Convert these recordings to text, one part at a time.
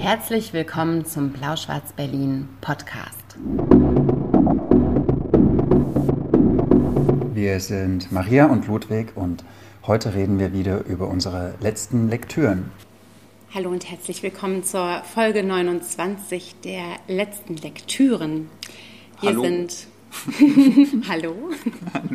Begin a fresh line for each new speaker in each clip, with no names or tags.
Herzlich willkommen zum Blau-Schwarz-Berlin Podcast.
Wir sind Maria und Ludwig und heute reden wir wieder über unsere letzten Lektüren.
Hallo und herzlich willkommen zur Folge 29 der letzten Lektüren. Wir
Hallo.
sind. hallo.
Hallo.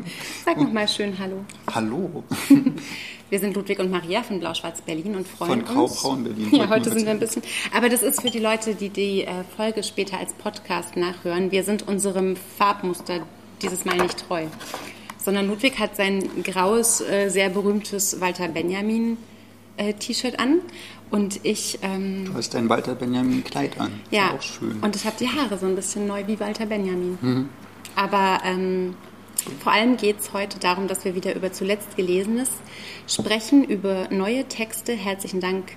Sag nochmal schön Hallo.
Hallo.
Wir sind Ludwig und Maria von Blau-Schwarz Berlin und freuen
Von
uns.
Grau-Braun Berlin,
Ja, heute sind wir ein bisschen. Aber das ist für die Leute, die die äh, Folge später als Podcast nachhören. Wir sind unserem Farbmuster dieses Mal nicht treu. Sondern Ludwig hat sein graues, äh, sehr berühmtes Walter Benjamin äh, T-Shirt an. Und ich, ähm,
Du hast dein Walter Benjamin Kleid an. Ist
ja,
Auch schön.
und ich habe die Haare so ein bisschen neu wie Walter Benjamin.
Mhm.
Aber ähm, vor allem geht es heute darum, dass wir wieder über zuletzt Gelesenes sprechen, über neue Texte. Herzlichen Dank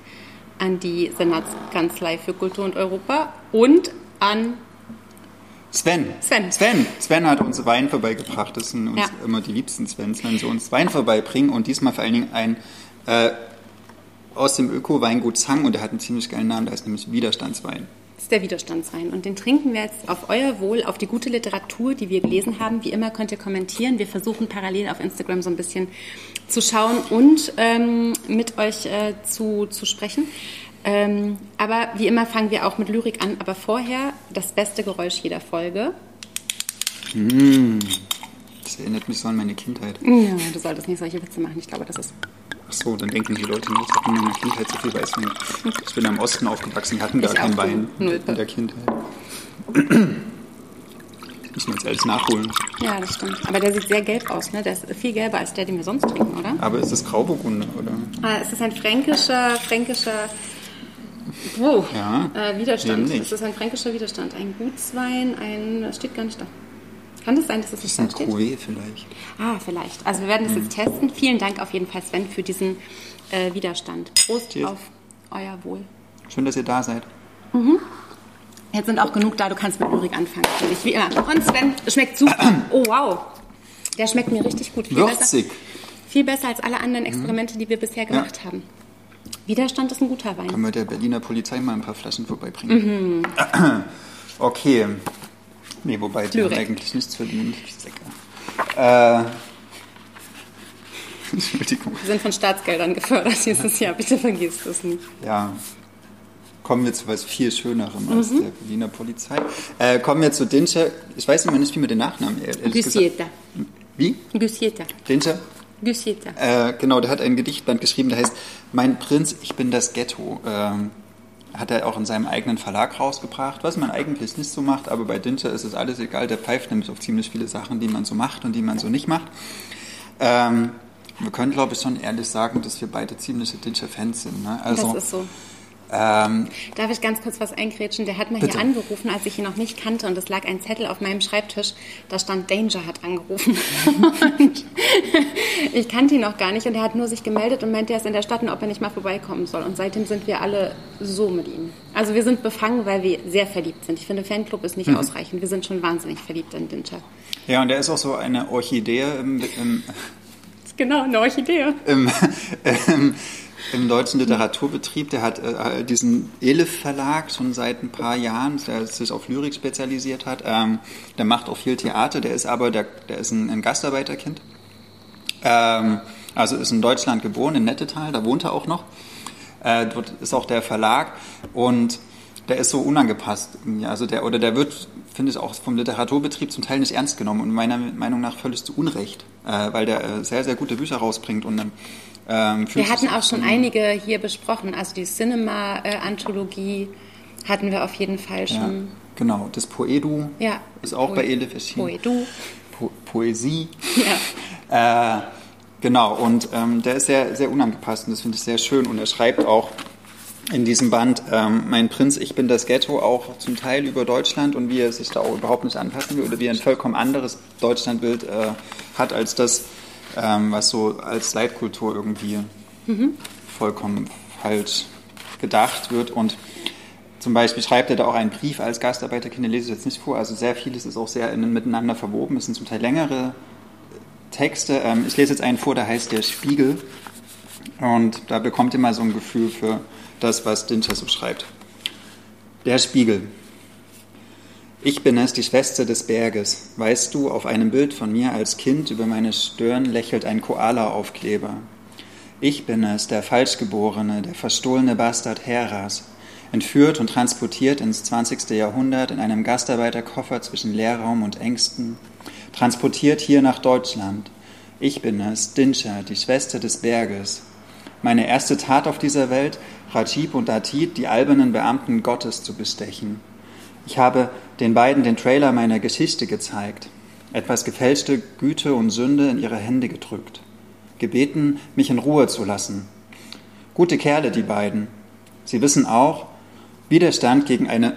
an die Senatskanzlei für Kultur und Europa und an
Sven.
Sven.
Sven. Sven hat uns Wein vorbeigebracht. Das sind uns
Ja.
immer die liebsten Svens, wenn sie uns Wein vorbeibringen. Und diesmal vor allen Dingen ein äh, aus dem Öko-Weingut Zang. Und der hat einen ziemlich geilen Namen. Der heißt nämlich Widerstandswein.
Ist der Widerstandswein. Und den trinken wir jetzt auf euer Wohl, auf die gute Literatur, die wir gelesen haben. Wie immer könnt ihr kommentieren. Wir versuchen parallel auf Instagram so ein bisschen zu schauen und ähm, mit euch äh, zu, zu sprechen. Ähm, aber wie immer fangen wir auch mit Lyrik an. Aber vorher das beste Geräusch jeder Folge.
Das erinnert mich so an meine Kindheit.
Ja, du solltest nicht solche Witze machen. Ich glaube, das ist.
Ach so, dann denken die Leute nicht, ich habe in meiner Kindheit so viel Weißwein. Ich bin am Osten aufgewachsen, die hatten gar keinen Wein.
Null.
in der Kindheit. Müssen wir jetzt alles nachholen.
Ja, das stimmt. Aber der sieht sehr gelb aus. Ne? Der ist viel gelber als der, den wir sonst trinken, oder?
Aber ist das Grauburgunder, oder?
Ah, es ist ein fränkischer, fränkischer oh,
Ja,
äh, Widerstand. Es ist ein fränkischer Widerstand. Ein Gutswein, ein, das steht gar nicht da. Kann das sein, dass es
Das ist
nicht
ein
steht?
Vielleicht.
Ah, vielleicht. Also wir werden das jetzt testen. Vielen Dank auf jeden Fall, Sven, für diesen äh, Widerstand. Prost
Cheers.
auf euer Wohl.
Schön, dass ihr da seid.
Jetzt sind auch genug da, du kannst mit Lyrik anfangen. natürlich, Wie immer. Und Sven, schmeckt super. Oh, wow. Der schmeckt mir richtig gut. Viel
Würzig.
Besser, viel besser als alle anderen Experimente, die wir bisher gemacht haben. Widerstand ist ein guter Wein.
Können wir der Berliner Polizei mal ein paar Flaschen vorbeibringen? Okay. Nee, wobei, die haben
Lyrik.
eigentlich nichts verdient. Säcke. Äh, Entschuldigung.
Wir sind von Staatsgeldern gefördert dieses Jahr. Bitte vergiss das nicht.
Ja. Kommen wir zu was viel Schönerem
Mhm.
als der Berliner Polizei. Äh, kommen wir zu Dinsche. Ich weiß immer nicht, wie man den Nachnamen ehrlich gesagt. Wie?
Gusieta.
Dinsche?
Gusieta.
Äh, genau, der hat ein Gedichtband geschrieben, der heißt Mein Prinz, ich bin das Ghetto. Ähm, hat er auch in seinem eigenen Verlag rausgebracht, was man eigentlich nicht so macht, aber bei Dinscher ist es alles egal, der pfeift nämlich auf ziemlich viele Sachen, die man so macht und die man so nicht macht. Ähm, wir können, glaube ich, schon ehrlich sagen, dass wir beide ziemliche Dinscher-Fans sind. Ne? Also,
das ist so.
Ähm,
Darf ich ganz kurz was eingrätschen? Der hat mal
Bitte.
hier angerufen, als ich ihn noch nicht kannte und es lag ein Zettel auf meinem Schreibtisch, da stand Danger hat angerufen. ich kannte ihn noch gar nicht und er hat nur sich gemeldet und meinte, er ist in der Stadt und ob er nicht mal vorbeikommen soll. Und seitdem sind wir alle so mit ihm. Also wir sind befangen, weil wir sehr verliebt sind. Ich finde, Fanclub ist
Mhm.
nicht ausreichend. Wir sind schon wahnsinnig verliebt in Danger.
ja, und er ist auch so eine Orchidee im, im,
Genau, eine Orchidee.
im, im, im deutschen Literaturbetrieb. Der hat äh, diesen Elif Verlag schon seit ein paar Jahren, der sich auf Lyrik spezialisiert hat. Ähm, der macht auch viel Theater, der ist aber der, der ist ein, ein Gastarbeiterkind. Ähm, also ist in Deutschland geboren, in Nettetal, da wohnt er auch noch. Äh, dort ist auch der Verlag und der ist so unangepasst. Also der, oder der wird, finde ich, auch vom Literaturbetrieb zum Teil nicht ernst genommen und meiner Meinung nach völlig zu Unrecht, äh, weil der äh, sehr, sehr gute Bücher rausbringt und ähm,
Wir hatten auch schon einige hier besprochen. Also die Cinema-Anthologie hatten wir auf jeden Fall
Ja,
schon.
genau, das Poedu
Ja.
ist auch
Poe-
bei Elif erschienen.
Poedu.
Po Poesie.
Ja.
Äh, genau, und ähm, der ist sehr, sehr unangepasst und das finde ich sehr schön. Und er schreibt auch in diesem Band, ähm, mein Prinz, ich bin das Ghetto, auch zum Teil über Deutschland und wie er sich da auch überhaupt nicht anpassen will oder wie er ein vollkommen anderes Deutschlandbild äh, hat als das, ähm, was so als Leitkultur irgendwie vollkommen falsch gedacht wird. Und zum Beispiel schreibt er da auch einen Brief als Gastarbeiterkind, den lese ich jetzt nicht vor. Also sehr vieles ist auch sehr in, miteinander verwoben. Es sind zum Teil längere Texte. Ähm, ich lese jetzt einen vor, der heißt Der Spiegel. Und da bekommt ihr mal so ein Gefühl für das, was Dinscher so schreibt. Der Spiegel. Ich bin es, die Schwester des Berges. Weißt du, auf einem Bild von mir als Kind über meine Stirn lächelt ein Koala-Aufkleber. Ich bin es, der Falschgeborene, der verstohlene Bastard Heras, entführt und transportiert ins 20. Jahrhundert in einem Gastarbeiterkoffer zwischen Leerraum und Ängsten, transportiert hier nach Deutschland. Ich bin es, Dinsha, die Schwester des Berges. Meine erste Tat auf dieser Welt, Rajib und Atit, die albernen Beamten Gottes zu bestechen. Ich habe den beiden den Trailer meiner Geschichte gezeigt, etwas gefälschte Güte und Sünde in ihre Hände gedrückt gebeten, mich in Ruhe zu lassen. Gute Kerle, die beiden. Sie wissen auch, Widerstand gegen eine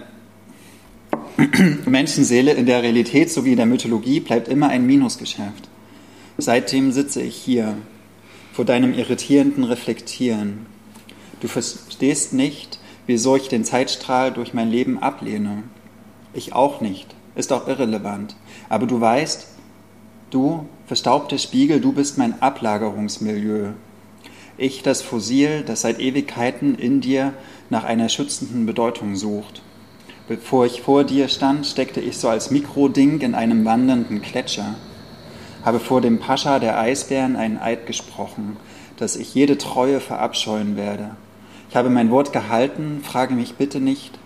Menschenseele in der Realität sowie in der Mythologie bleibt immer ein Minusgeschäft. Seitdem sitze ich hier, vor deinem irritierenden Reflektieren. Du verstehst nicht, wieso ich den Zeitstrahl durch mein Leben ablehne. Ich auch nicht, ist auch irrelevant. Aber du weißt, Du, verstaubter Spiegel, du bist mein Ablagerungsmilieu. Ich, das Fossil, das seit Ewigkeiten in dir nach einer schützenden Bedeutung sucht. Bevor ich vor dir stand, steckte ich so als Mikroding in einem wandernden Gletscher, habe vor dem Pascha der Eisbären einen Eid gesprochen, dass ich jede Treue verabscheuen werde. Ich habe mein Wort gehalten, frage mich bitte nicht,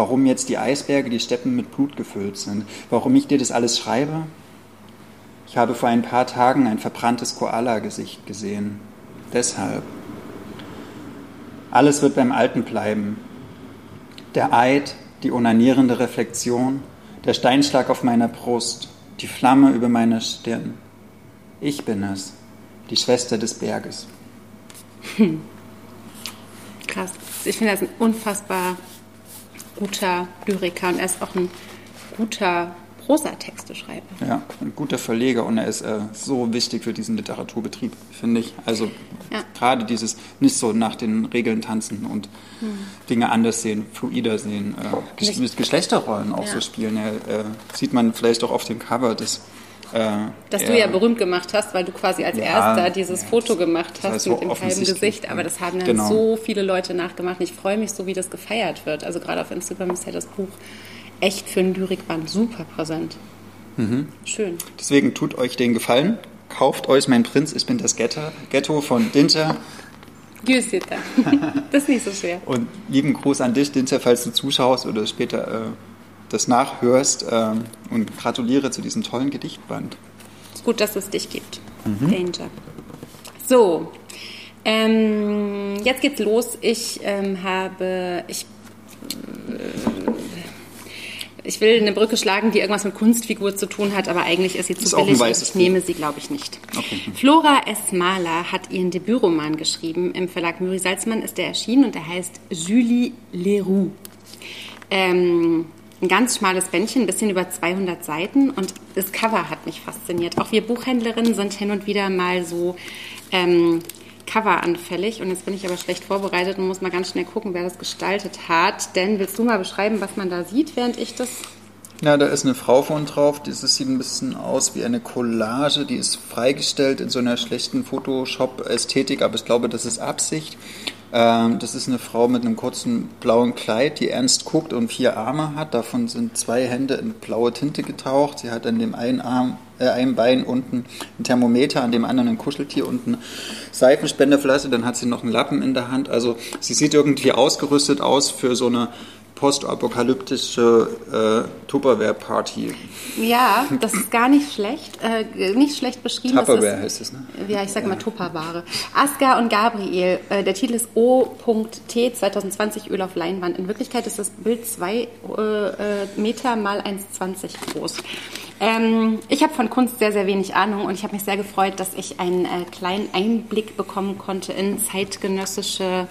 warum jetzt die Eisberge, die Steppen mit Blut gefüllt sind, warum ich dir das alles schreibe, ich habe vor ein paar Tagen ein verbranntes Koala-Gesicht gesehen. Deshalb. Alles wird beim Alten bleiben. Der Eid, die onanierende Reflexion, der Steinschlag auf meiner Brust, die Flamme über meiner Stirn. Ich bin es, die Schwester des Berges. Hm.
Krass. Ich finde, ist ein unfassbar guter Lyriker und er ist auch ein guter Prosatexte schreibe.
Ja, ein guter Verleger und er ist äh, so wichtig für diesen Literaturbetrieb, finde ich. Also ja. gerade dieses nicht so nach den Regeln tanzen und hm. Dinge anders sehen, fluider sehen, äh, mit Geschlechterrollen auch ja. so spielen. Ja, äh, sieht man vielleicht auch auf dem Cover des
das du ja berühmt gemacht hast, weil du quasi als ja, Erster dieses ja, Foto gemacht hast heißt mit dem halben Gesicht. Aber das haben dann genau. so viele Leute nachgemacht. Ich freue mich so, wie das gefeiert wird. Also gerade auf Instagram ist ja das Buch echt für einen Lyrikband super präsent.
Mhm. Schön. Deswegen tut euch den Gefallen. Kauft euch Mein Prinz, ich bin das Ghetto, Ghetto von Dinter.
Güsita. Das ist nicht so schwer.
Und lieben Gruß an dich, Dinter, falls du zuschaust oder später äh, das nachhörst. Äh, und gratuliere zu diesem tollen Gedichtband.
Ist gut, dass es dich gibt. Mhm. Danger. So, ähm, jetzt geht's los. Ich ähm, habe, ich ich will eine Brücke schlagen, die irgendwas mit Kunstfigur zu tun hat, aber eigentlich ist sie zu ist billig. Ich nehme sie, glaube ich, nicht. Okay. Flora S. Mahler hat ihren Debütroman geschrieben. Im Verlag Müri Salzmann ist er erschienen und er heißt Julie Leroux. Ähm, ein ganz schmales Bändchen, ein bisschen über 200 Seiten und das Cover hat mich fasziniert. Auch wir Buchhändlerinnen sind hin und wieder mal so ähm, Cover anfällig. Und jetzt bin ich aber schlecht vorbereitet und muss mal ganz schnell gucken, wer das gestaltet hat. Denn willst du mal beschreiben, was man da sieht, während ich das.
Ja, da ist eine Frau von drauf. Das sieht ein bisschen aus wie eine Collage. Die ist freigestellt in so einer schlechten Photoshop-Ästhetik, aber ich glaube, das ist Absicht. Ähm, das ist eine Frau mit einem kurzen blauen Kleid, die ernst guckt und vier Arme hat. Davon sind zwei Hände in blaue Tinte getaucht. Sie hat an dem einen Arm, äh, einem Bein unten ein Thermometer, an dem anderen ein Kuscheltier und eine Seifenspenderflasche. Dann hat sie noch einen Lappen in der Hand. Also sie sieht irgendwie ausgerüstet aus für so eine postapokalyptische äh, Tupperware-Party.
Ja, das ist gar nicht schlecht, äh, nicht schlecht beschrieben.
Tupperware ist, heißt es, ne?
Ja, ich sag mal Tupperware. Asgar und Gabriel, äh, der Titel ist O.T 2020 Öl auf Leinwand. In Wirklichkeit ist das Bild 2 äh, äh, Meter mal 1,20 groß. Ähm, ich habe von Kunst sehr, sehr wenig Ahnung und ich habe mich sehr gefreut, dass ich einen äh, kleinen Einblick bekommen konnte in zeitgenössische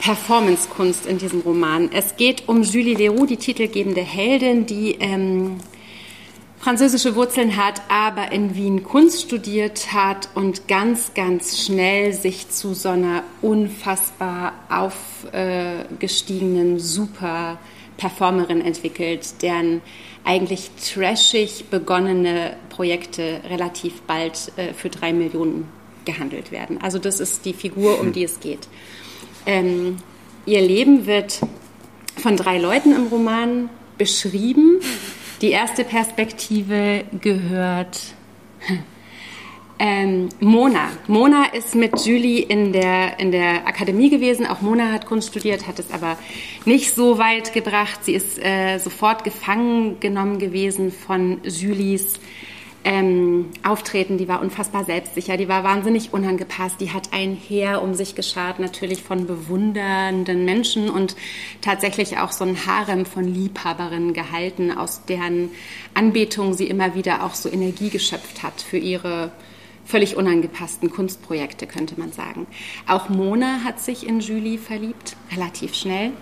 Performancekunst in diesem Roman. Es geht um Julie Leroux, die titelgebende Heldin, die ähm, französisische Wurzeln hat, aber in Wien Kunst studiert hat und ganz, ganz schnell sich zu so einer unfassbar aufgestiegenen, super Performerin entwickelt, deren eigentlich trashig begonnene Projekte relativ bald äh, für drei Millionen gehandelt werden. Also das ist die Figur, um die es geht. Ähm, ihr Leben wird von drei Leuten im Roman beschrieben. Die erste Perspektive gehört ähm, Mona. Mona ist mit Julie in der, in der Akademie gewesen. Auch Mona hat Kunst studiert, hat es aber nicht so weit gebracht. Sie ist äh, sofort gefangen genommen gewesen von Julies ähm, Auftreten. Die war unfassbar selbstsicher, die war wahnsinnig unangepasst. Die hat ein Heer um sich geschart, natürlich von bewundernden Menschen und tatsächlich auch so ein Harem von Liebhaberinnen gehalten, aus deren Anbetung sie immer wieder auch so Energie geschöpft hat für ihre völlig unangepassten Kunstprojekte, könnte man sagen. Auch Mona hat sich in Julie verliebt, relativ schnell.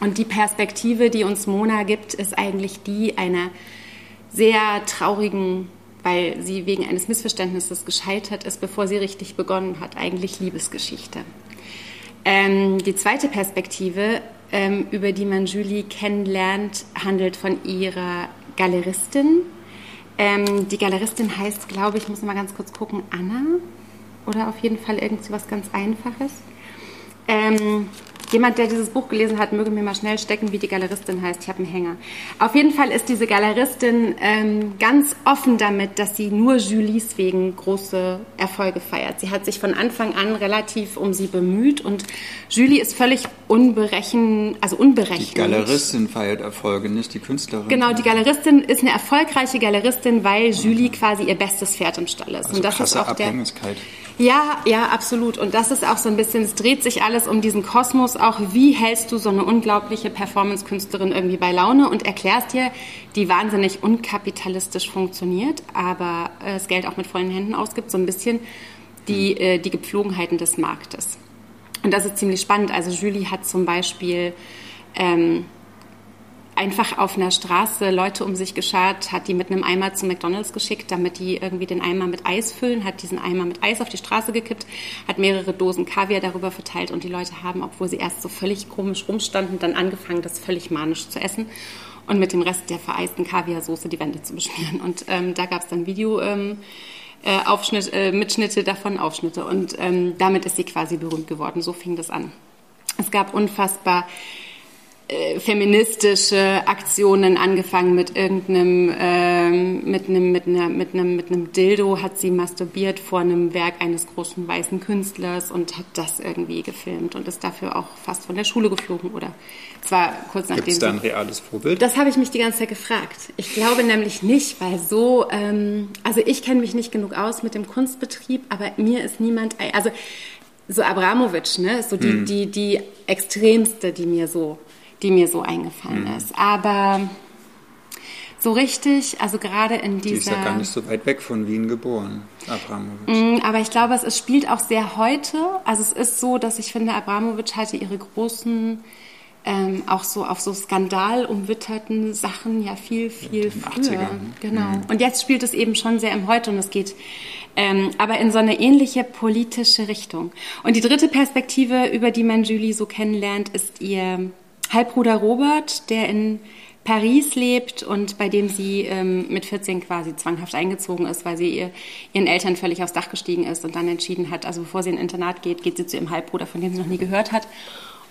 Und die Perspektive, die uns Mona gibt, ist eigentlich die einer sehr traurigen, weil sie wegen eines Missverständnisses gescheitert ist, bevor sie richtig begonnen hat, eigentlich Liebesgeschichte. Ähm, die zweite Perspektive, ähm, über die man Julie kennenlernt, handelt von ihrer Galeristin, ähm, die Galeristin heißt, glaube ich, muss mal ganz kurz gucken, Anna. Oder auf jeden Fall irgendwie was ganz Einfaches. Jemand, der dieses Buch gelesen hat, möge mir mal schnell stecken, wie die Galeristin heißt. Ich habe einen Hänger. Auf jeden Fall ist diese Galeristin ähm, ganz offen damit, dass sie nur Julies wegen große Erfolge feiert. Sie hat sich von Anfang an relativ um sie bemüht und Julie ist völlig unberechen, also unberechnend.
Die Galeristin feiert Erfolge, nicht die Künstlerin.
Genau, die Galeristin ist eine erfolgreiche Galeristin, weil Julie quasi ihr bestes Pferd im Stall ist.
Also und das ist auch Abhängigkeit.
der ja, ja, absolut. Und das ist auch so ein bisschen, es dreht sich alles um diesen Kosmos. Auch wie hältst du so eine unglaubliche Performance-Künstlerin irgendwie bei Laune und erklärst dir, die wahnsinnig unkapitalistisch funktioniert, aber das Geld auch mit vollen Händen ausgibt, so ein bisschen die, mhm. äh, die Gepflogenheiten des Marktes. Und das ist ziemlich spannend. Also Julie hat zum Beispiel ähm, einfach auf einer Straße Leute um sich geschart, hat die mit einem Eimer zu McDonalds geschickt, damit die irgendwie den Eimer mit Eis füllen, hat diesen Eimer mit Eis auf die Straße gekippt, hat mehrere Dosen Kaviar darüber verteilt und die Leute haben, obwohl sie erst so völlig komisch rumstanden, dann angefangen, das völlig manisch zu essen und mit dem Rest der vereisten Kaviarsoße die Wände zu beschmieren. Und ähm, da gab es dann Video. Ähm, äh, Aufschnitt, äh, Mitschnitte davon, Aufschnitte. Und ähm, damit ist sie quasi berühmt geworden. So fing das an. Es gab unfassbar äh, feministische Aktionen angefangen mit irgendeinem ähm, mit einem mit einer mit einem mit einem Dildo hat sie masturbiert vor einem Werk eines großen weißen Künstlers und hat das irgendwie gefilmt und ist dafür auch fast von der Schule geflogen oder zwar kurz nachdem
Gibt's da ein reales Vorbild?
Das habe ich mich die ganze Zeit gefragt. Ich glaube nämlich nicht, weil so ähm, also ich kenne mich nicht genug aus mit dem Kunstbetrieb, aber mir ist niemand also so Abramowitsch, ne, so die, hm. die, die extremste, die mir so die mir so eingefallen mhm. ist. Aber so richtig, also gerade in dieser... Die ist
ja gar nicht so weit weg von Wien geboren, Abramowitsch.
Mm, aber ich glaube, es, es spielt auch sehr heute. Also es ist so, dass ich finde, Abramowitsch hatte ihre großen... Ähm, auch so auf so skandalumwitterten Sachen ja viel, viel früher. 80ern. Genau. Mhm. Und jetzt spielt es eben schon sehr im Heute und es geht ähm, aber in so eine ähnliche politische Richtung. Und die dritte Perspektive, über die man Julie so kennenlernt, ist ihr Halbbruder Robert, der in Paris lebt und bei dem sie ähm, mit 14 quasi zwanghaft eingezogen ist, weil sie ihr, ihren Eltern völlig aufs Dach gestiegen ist und dann entschieden hat, also bevor sie in ein Internat geht, geht sie zu ihrem Halbbruder, von dem sie noch nie gehört hat,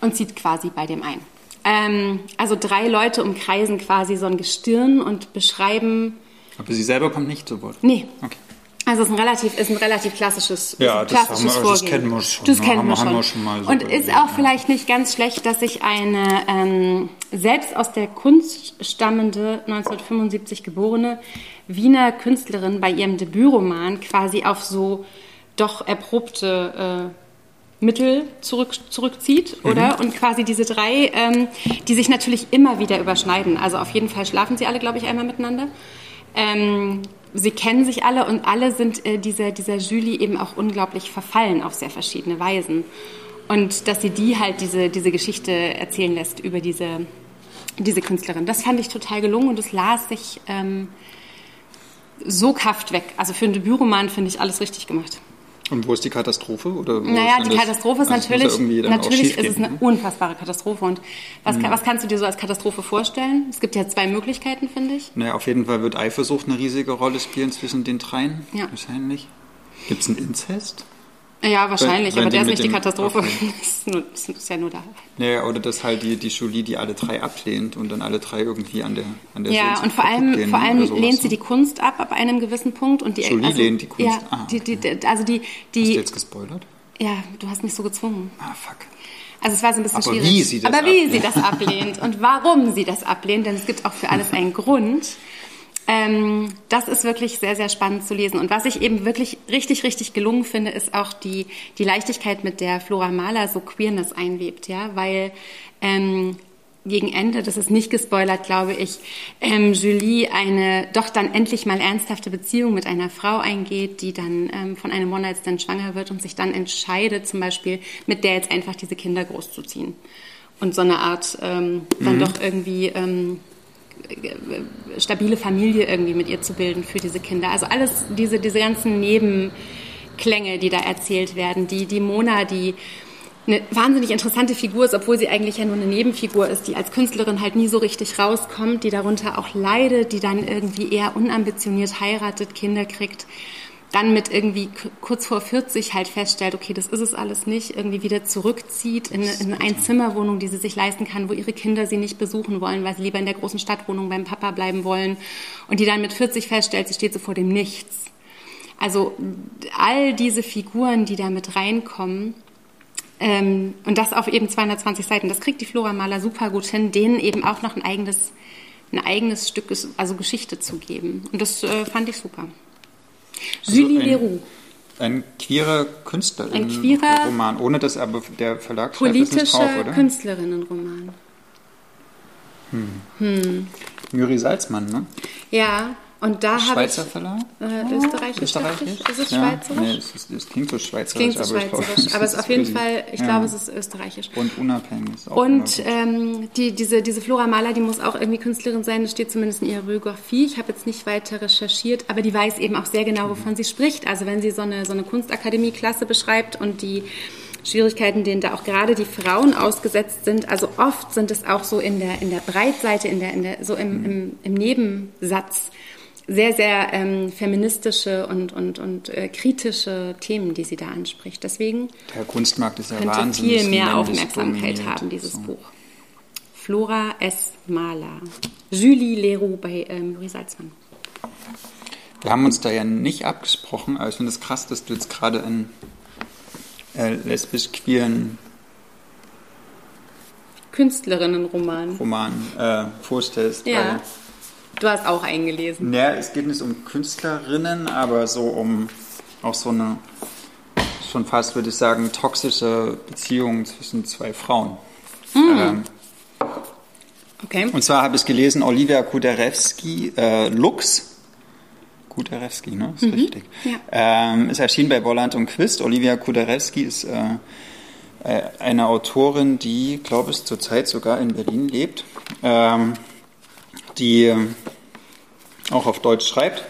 und zieht quasi bei dem ein. Ähm, also drei Leute umkreisen quasi so ein Gestirn und beschreiben.
Aber sie selber kommt nicht zu Wort?
Nee. Okay. Also es ist ein relativ, ist ein relativ klassisches,
ja,
ein klassisches
wir,
Vorgehen.
Das kennen wir schon.
Das kennen wir schon.
Wir schon mal
so und ist auch ja. vielleicht nicht ganz schlecht, dass sich eine ähm, selbst aus der Kunst stammende, 1975 geborene Wiener Künstlerin bei ihrem Debütroman quasi auf so doch erprobte äh, Mittel zurück, zurückzieht, mhm. oder? Und quasi diese drei, ähm, die sich natürlich immer wieder überschneiden. Also auf jeden Fall schlafen sie alle, glaube ich, einmal miteinander. Ähm, sie kennen sich alle und alle sind äh, dieser, dieser Julie eben auch unglaublich verfallen auf sehr verschiedene Weisen. Und dass sie die halt diese, diese Geschichte erzählen lässt über diese, diese Künstlerin. Das fand ich total gelungen und es las sich ähm, so kaft weg. Also für einen Debütroman finde ich alles richtig gemacht.
Und wo ist die Katastrophe? Oder
naja, die Katastrophe ist also natürlich, natürlich ist es eine ne? unfassbare Katastrophe. Und was, mhm. was kannst du dir so als Katastrophe vorstellen? Es gibt ja zwei Möglichkeiten, finde ich.
Naja, auf jeden Fall wird Eifersucht eine riesige Rolle spielen zwischen den dreien. Ja. Wahrscheinlich. Gibt es einen Inzest?
Ja, wahrscheinlich,
Wenn-
aber der ist
die
nicht die Katastrophe.
okay.
Das ist, nur, das ist ja nur da.
Naja, oder dass halt die, die Julie, die alle drei ablehnt und dann alle drei irgendwie an der, an der
Ja, und vor allem, vor allem lehnt sie
ne?
die Kunst ab ab einem gewissen Punkt und die
Jolie
also,
lehnt die Kunst-
Ja,
ah,
die, die, die, also die,
Hast du
die,
jetzt gespoilert?
ja, du hast mich so gezwungen.
Ah, fuck.
Also es war so ein bisschen
Aber
schwierig.
wie sie das
Aber wie
ablehnt.
sie das ablehnt und warum sie das ablehnt, denn es gibt auch für alles einen Grund. Ähm, das ist wirklich sehr, sehr spannend zu lesen. Und was ich eben wirklich richtig, richtig gelungen finde, ist auch die, die Leichtigkeit, mit der Flora Mahler so Queerness einwebt, ja, weil ähm, gegen Ende, das ist nicht gespoilert, glaube ich, ähm, Julie eine doch dann endlich mal ernsthafte Beziehung mit einer Frau eingeht, die dann ähm, von einem One-Night-Stand schwanger wird und sich dann entscheidet, zum Beispiel mit der jetzt einfach diese Kinder großzuziehen. Und so eine Art ähm, dann doch irgendwie ähm, äh, stabile Familie irgendwie mit ihr zu bilden für diese Kinder. Also alles diese, diese ganzen Nebenklänge, die da erzählt werden. Die, die Mona, die eine wahnsinnig interessante Figur ist, obwohl sie eigentlich ja nur eine Nebenfigur ist, die als Künstlerin halt nie so richtig rauskommt, die darunter auch leidet, die dann irgendwie eher unambitioniert heiratet, Kinder kriegt, dann mit irgendwie kurz vor 40 halt feststellt, okay, das ist es alles nicht, irgendwie wieder zurückzieht in, eine- in eine Einzimmerwohnung, die sie sich leisten kann, wo ihre Kinder sie nicht besuchen wollen, weil sie lieber in der großen Stadtwohnung beim Papa bleiben wollen und die dann mit 40 feststellt, sie steht so vor dem Nichts. Also all diese Figuren, die da mit reinkommen, ähm, und das auf eben 220 Seiten, das kriegt die Flora Maler super gut hin, denen eben auch noch ein eigenes, ein eigenes Stück, also Geschichte zu geben. Und das äh, fand ich super.
Also
Julie
ein-
Leroux,
Ein queerer Künstler.
Ein queerer-
Roman, ohne dass aber der Verlag
politischer
drauf, oder?
Künstlerinnenroman.
Müri Salzmann, ne?
Ja, und da habe ich...
Schweizer Verlag?
Äh, Österreichisch,
Österreichisch?
Ist es
ja.
schweizerisch?
Nee, es, ist, es klingt so schweizerisch.
Klingt so
aber
schweizerisch, aber es ist auf jeden Fall, ich
ja.
glaube, es ist österreichisch.
Und unabhängig. Ist auch
Und ähm, die, diese, diese Flora Mahler, die muss auch irgendwie Künstlerin sein, das steht zumindest in ihrer Biografie. Ich habe jetzt nicht weiter recherchiert, aber die weiß eben auch sehr genau, wovon sie spricht. Also wenn sie so eine, so eine Kunstakademie-Klasse beschreibt und die Schwierigkeiten, denen da auch gerade die Frauen ausgesetzt sind, also oft sind es auch so in der, in der Breitseite, in der, in der, so im, im, im Nebensatz sehr, sehr ähm, feministische und, und, und äh, kritische Themen, die sie da anspricht. Deswegen
der Kunstmarkt ist ja
könnte
wahnsinnig
viel mehr Aufmerksamkeit haben, dieses
So.
Buch. Flora S. Mahler. Julie Leroux bei ähm, Marie Salzmann.
Wir haben uns da ja nicht abgesprochen, aber ich finde es krass, dass du jetzt gerade einen äh, lesbisch-queeren
Künstlerinnenroman.
Roman äh, vorstellst.
Ja. Du hast auch eingelesen.
Naja, es geht nicht um Künstlerinnen, aber so um auch so eine, schon fast würde ich sagen, toxische Beziehung zwischen zwei Frauen.
Hm.
Ähm,
Okay.
Und zwar habe ich gelesen, Olivia Kuderewski, äh, Lux, Kuderewski, ne? Ist richtig.
Ja.
Ähm, ist erschienen bei Bolland und Quist. Olivia Kuderewski ist äh, äh, eine Autorin, die, glaube ich, zurzeit sogar in Berlin lebt, ähm, die äh, auch auf Deutsch schreibt.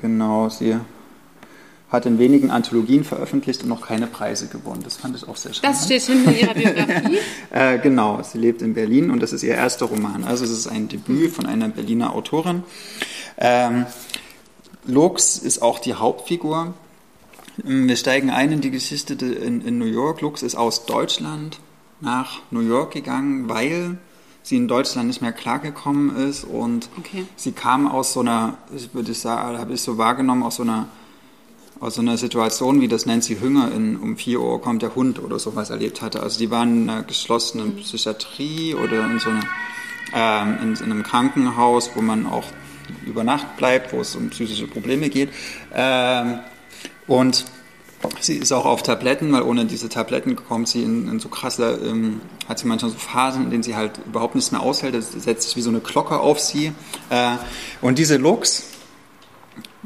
Genau, sie hat in wenigen Anthologien veröffentlicht und noch keine Preise gewonnen. Das fand ich auch sehr schön.
Das steht hinten in ihrer Biografie.
Äh, genau, sie lebt in Berlin und das ist ihr erster Roman. Also es ist ein Debüt von einer Berliner Autorin. Ähm, Lux ist auch die Hauptfigur. Ähm, Wir steigen ein in die Geschichte in, in New York. Lux ist aus Deutschland nach New York gegangen, weil sie in Deutschland nicht mehr klargekommen ist und
Okay.
sie kam aus so einer, ich würde sagen, habe ich so wahrgenommen, aus so einer aus so einer Situation, wie das Nancy Hünger in Um 4 Uhr kommt der Hund oder sowas erlebt hatte. Also die waren in einer geschlossenen Psychiatrie oder in so einer, ähm, in, in einem Krankenhaus, wo man auch über Nacht bleibt, wo es um psychische Probleme geht. Ähm, und sie ist auch auf Tabletten, weil ohne diese Tabletten kommt sie in, in so krasse, ähm, hat sie manchmal so Phasen, in denen sie halt überhaupt nichts mehr aushält. Das setzt sich wie so eine Glocke auf sie. Äh, und diese Lux,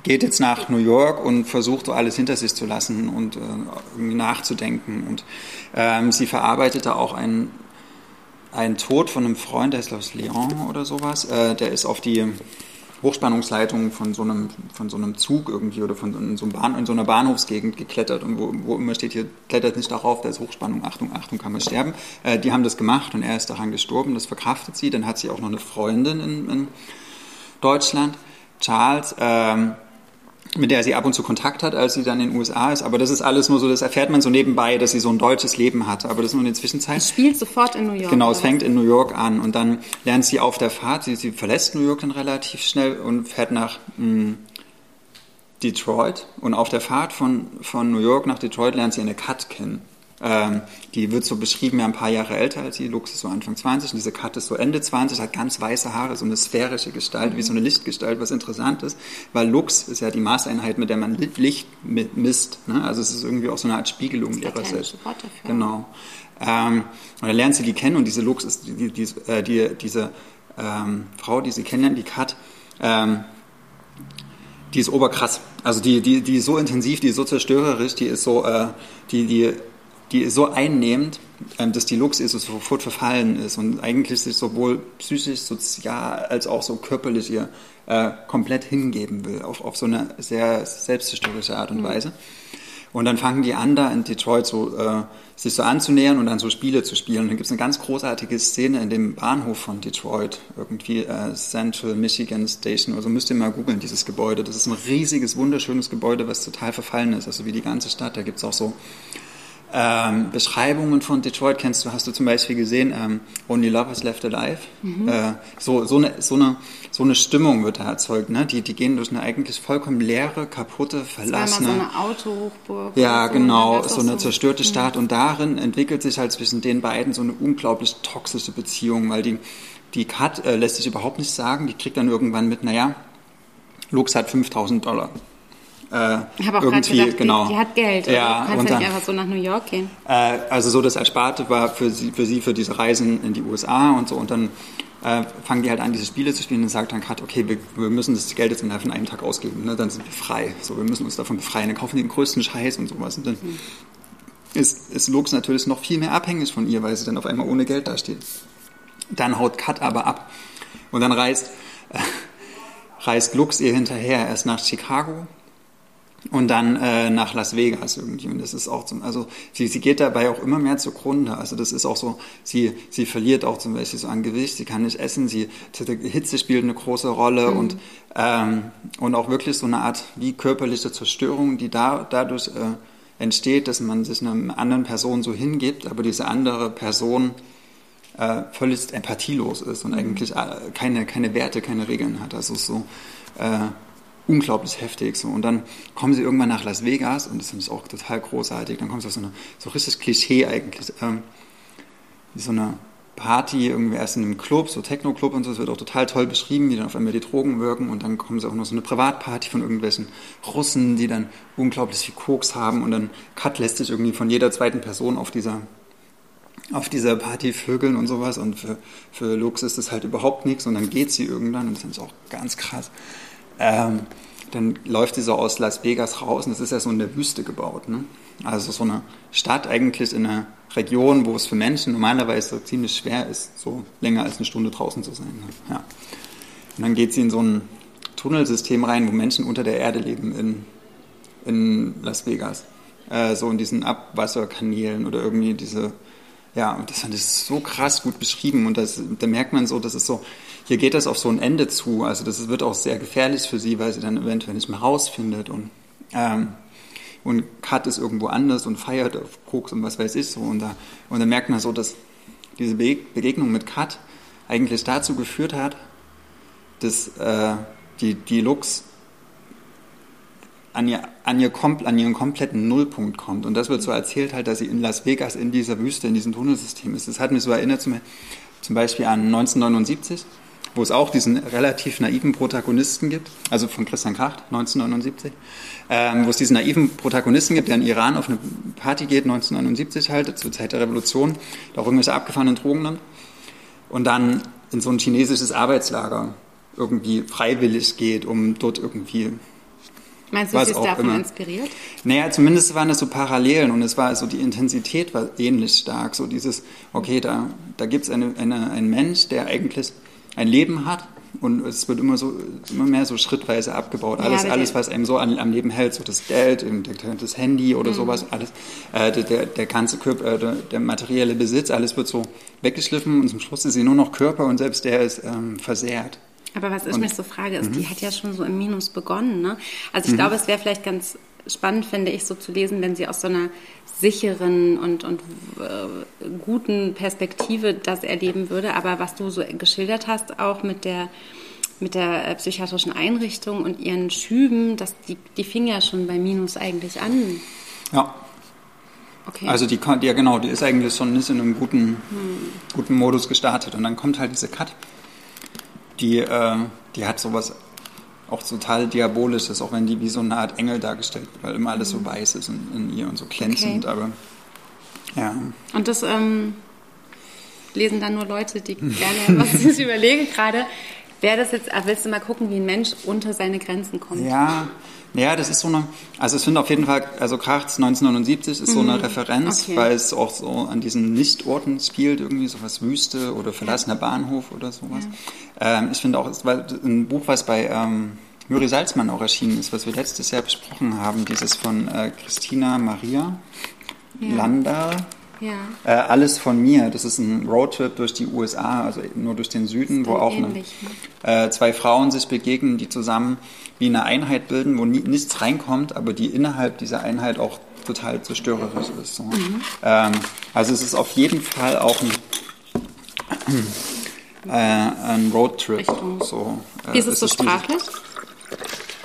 geht jetzt nach New York und versucht alles hinter sich zu lassen und äh, nachzudenken. Und ähm, sie verarbeitet da auch einen, einen Tod von einem Freund, der ist glaube ich Leon oder sowas. Äh, der ist auf die Hochspannungsleitung von so einem, von so einem Zug irgendwie oder von so, einem Bahn, in so einer Bahnhofsgegend geklettert und wo, wo immer steht hier, klettert nicht darauf, da ist Hochspannung, Achtung, Achtung, kann man sterben. Äh, die haben das gemacht und er ist daran gestorben, das verkraftet sie. Dann hat sie auch noch eine Freundin in, in Deutschland, Charles. Ähm, mit der sie ab und zu Kontakt hat, als sie dann in den USA ist. Aber das ist alles nur so, das erfährt man so nebenbei, dass sie so ein deutsches Leben hat. Aber das ist nur in der Zwischenzeit.
Es spielt sofort in New York.
Genau, es fängt in New York an und dann lernt sie auf der Fahrt, sie, sie verlässt New York dann relativ schnell und fährt nach mh, hm, Detroit. Und auf der Fahrt von, von New York nach Detroit lernt sie eine Cut kennen. Ähm, die wird so beschrieben, ja ein paar Jahre älter als sie. Lux ist so Anfang 20 und diese Kat ist so Ende 20, hat ganz weiße Haare, so eine sphärische Gestalt, wie so eine Lichtgestalt, was interessant ist, weil Lux ist ja die Maßeinheit, mit der man Licht misst. Ne? Also es ist irgendwie auch so eine Art Spiegelung ihrer selbst. Genau. Ähm, und dann lernt sie die kennen und diese Lux ist die, die, äh, die, diese ähm, Frau, die sie kennenlernt, die Kat, ähm, die ist oberkrass. Also die, die, die ist so intensiv, die ist so zerstörerisch, die ist so, äh, die, die die ist so einnehmend, ähm, dass die Lux ihr so sofort verfallen ist und eigentlich sich sowohl psychisch, sozial als auch so körperlich ihr äh, komplett hingeben will, auf, auf so eine sehr selbstzerstörerische Art und mhm. Weise. Und dann fangen die an, da in Detroit so, äh, sich so anzunähern und dann so Spiele zu spielen. Und dann gibt es eine ganz großartige Szene in dem Bahnhof von Detroit, irgendwie äh, Central Michigan Station. Also müsst ihr mal googeln, dieses Gebäude. Das ist ein riesiges, wunderschönes Gebäude, was total verfallen ist, also wie die ganze Stadt. Da gibt es auch so ähm, Beschreibungen von Detroit kennst du, hast du zum Beispiel gesehen, ähm, Only Lovers Left Alive. Mhm. Äh, so, so, eine, so, eine, so eine Stimmung wird da erzeugt. Ne? Die, die gehen durch eine eigentlich vollkommen leere, kaputte, verlassene.
Das war so eine Autohochburg.
Ja, so, genau, so eine zerstörte so. Stadt. Und darin entwickelt sich halt zwischen den beiden so eine unglaublich toxische Beziehung, weil die, die Kat äh, lässt sich überhaupt nicht sagen. Die kriegt dann irgendwann mit, naja, Lux hat 5000 Dollar.
Äh, ich habe auch gerade gedacht, genau. die, die, hat Geld.
Ja,
also kannst ja nicht einfach so nach New York gehen.
Äh, also so das Ersparte war für sie, für sie für diese Reisen in die USA und so. Und dann äh, fangen die halt an, diese Spiele zu spielen und sagt dann gerade, okay, wir, wir, müssen das Geld jetzt innerhalb von einem Tag ausgeben. Ne? Dann sind wir frei. So, wir müssen uns davon befreien. Dann kaufen die den größten Scheiß und sowas. Und dann mhm. ist, ist Lux natürlich noch viel mehr abhängig von ihr, weil sie dann auf einmal ohne Geld dasteht. Dann haut Kat aber ab. Und dann reist, äh, reist Lux ihr hinterher erst nach Chicago und dann äh, nach Las Vegas irgendwie. Und das ist auch zum, also sie, sie geht dabei auch immer mehr zugrunde. Also das ist auch so, sie, sie verliert auch zum Beispiel so an Gewicht, sie kann nicht essen, sie, Hitze spielt eine große Rolle mhm. und, ähm, und auch wirklich so eine Art wie körperliche Zerstörung, die da, dadurch äh, entsteht, dass man sich einer anderen Person so hingibt, aber diese andere Person äh, völlig empathielos ist und mhm. eigentlich äh, keine, keine Werte, keine Regeln hat. Also so äh, unglaublich heftig. So. Und dann kommen sie irgendwann nach Las Vegas und das ich auch total großartig. Dann kommt so eine, so richtig Klischee eigentlich, ähm, so eine Party, irgendwie erst in einem Club, so Techno-Club und so, das wird auch total toll beschrieben, wie dann auf einmal die Drogen wirken und dann kommen sie auch noch so eine Privatparty von irgendwelchen Russen, die dann unglaublich viel Koks haben und dann Cut lässt sich irgendwie von jeder zweiten Person auf dieser auf dieser Party vögeln und sowas und für, für Lux ist das halt überhaupt nichts und dann geht sie irgendwann und das ist auch ganz krass. Ähm, dann läuft sie so aus Las Vegas raus und das ist ja so in der Wüste gebaut. Ne? Also so eine Stadt eigentlich in einer Region, wo es für Menschen normalerweise ziemlich schwer ist, so länger als eine Stunde draußen zu sein. Ne? Ja. Und dann geht sie in so ein Tunnelsystem rein, wo Menschen unter der Erde leben in, in Las Vegas. Äh, so in diesen Abwasserkanälen oder irgendwie diese, ja, und das fand ich so krass gut beschrieben. Und das, da merkt man so, das ist so, hier geht das auf so ein Ende zu. Also das wird auch sehr gefährlich für sie, weil sie dann eventuell nicht mehr rausfindet. Und ähm, und Kat ist irgendwo anders und feiert auf Koks und was weiß ich so. Und da und dann merkt man so, dass diese Begegnung mit Kat eigentlich dazu geführt hat, dass äh, die die Lux an, ihr, an, ihr, an ihren kompletten Nullpunkt kommt. Und das wird so erzählt halt, dass sie in Las Vegas in dieser Wüste, in diesem Tunnelsystem ist. Das hat mich so erinnert zum, zum Beispiel an 1979 wo es auch diesen relativ naiven Protagonisten gibt, also von Christian Kracht, 1979, ähm, wo es diesen naiven Protagonisten gibt, der in Iran auf eine Party geht, 1979 halt, zur Zeit der Revolution, da auch irgendwelche abgefahrenen Drogen nimmt und dann in so ein chinesisches Arbeitslager irgendwie freiwillig geht, um dort irgendwie
Meinst du, sie ist davon immer. inspiriert?
Naja, zumindest waren es so Parallelen und es war so, die Intensität war ähnlich stark. So dieses, okay, da, da gibt es eine, eine, einen Mensch, der eigentlich ein Leben hat und es wird immer so immer mehr so schrittweise abgebaut. Alles, ja, alles was einem so an, am Leben hält, so das Geld, das Handy oder mhm. sowas, alles, äh, der, der ganze Körper, äh, der, der, materielle Besitz, alles wird so weggeschliffen und zum Schluss ist sie nur noch Körper und selbst der ist ähm, versehrt.
Aber was ich mich so frage, ist, die hat ja schon so im Minus begonnen. Ne? Also ich glaube, es wäre vielleicht ganz spannend, finde ich, so zu lesen, wenn sie aus so einer sicheren und, und äh, guten Perspektive das erleben würde. Aber was du so geschildert hast, auch mit der mit der äh, psychiatrischen Einrichtung und ihren Schüben, das, die, die fing ja schon bei Minus eigentlich an.
Ja.
Okay.
Also die, ja genau, die ist eigentlich schon ist in einem guten, guten Modus gestartet. Und dann kommt halt diese Cut, die, äh, die hat sowas auch total Diabolisches, auch wenn die wie so eine Art Engel dargestellt wird, weil immer alles so weiß ist in, in ihr und so glänzend.
Okay.
Aber ja,
Und das ähm, lesen dann nur Leute, die gerne, was ich überlege gerade, wäre das jetzt, ah, willst du mal gucken, wie ein Mensch unter seine Grenzen kommt?
Ja, ja, das ist so eine, also es sind auf jeden Fall, also Krachts 1979 ist so eine Referenz,
Okay.
weil es auch so an diesen Nichtorten spielt, irgendwie sowas Wüste oder verlassener Bahnhof oder sowas. Ähm, ich finde auch, es war ein Buch, was bei ähm, Mürri Salzmann auch erschienen ist, was wir letztes Jahr besprochen haben, dieses von äh, Christina Maria Lander.
Ja.
Äh, alles von mir. Das ist ein Roadtrip durch die USA, also nur durch den Süden, wo auch eine,
ähnlich,
äh, zwei Frauen sich begegnen, die zusammen wie eine Einheit bilden, wo nie, nichts reinkommt, aber die innerhalb dieser Einheit auch total zerstörerisch ist. So.
Mhm.
Ähm, also es ist auf jeden Fall auch ein, äh, ein Roadtrip.
Richtung-
So, äh,
Wie ist es so
dieses-
sprachlich?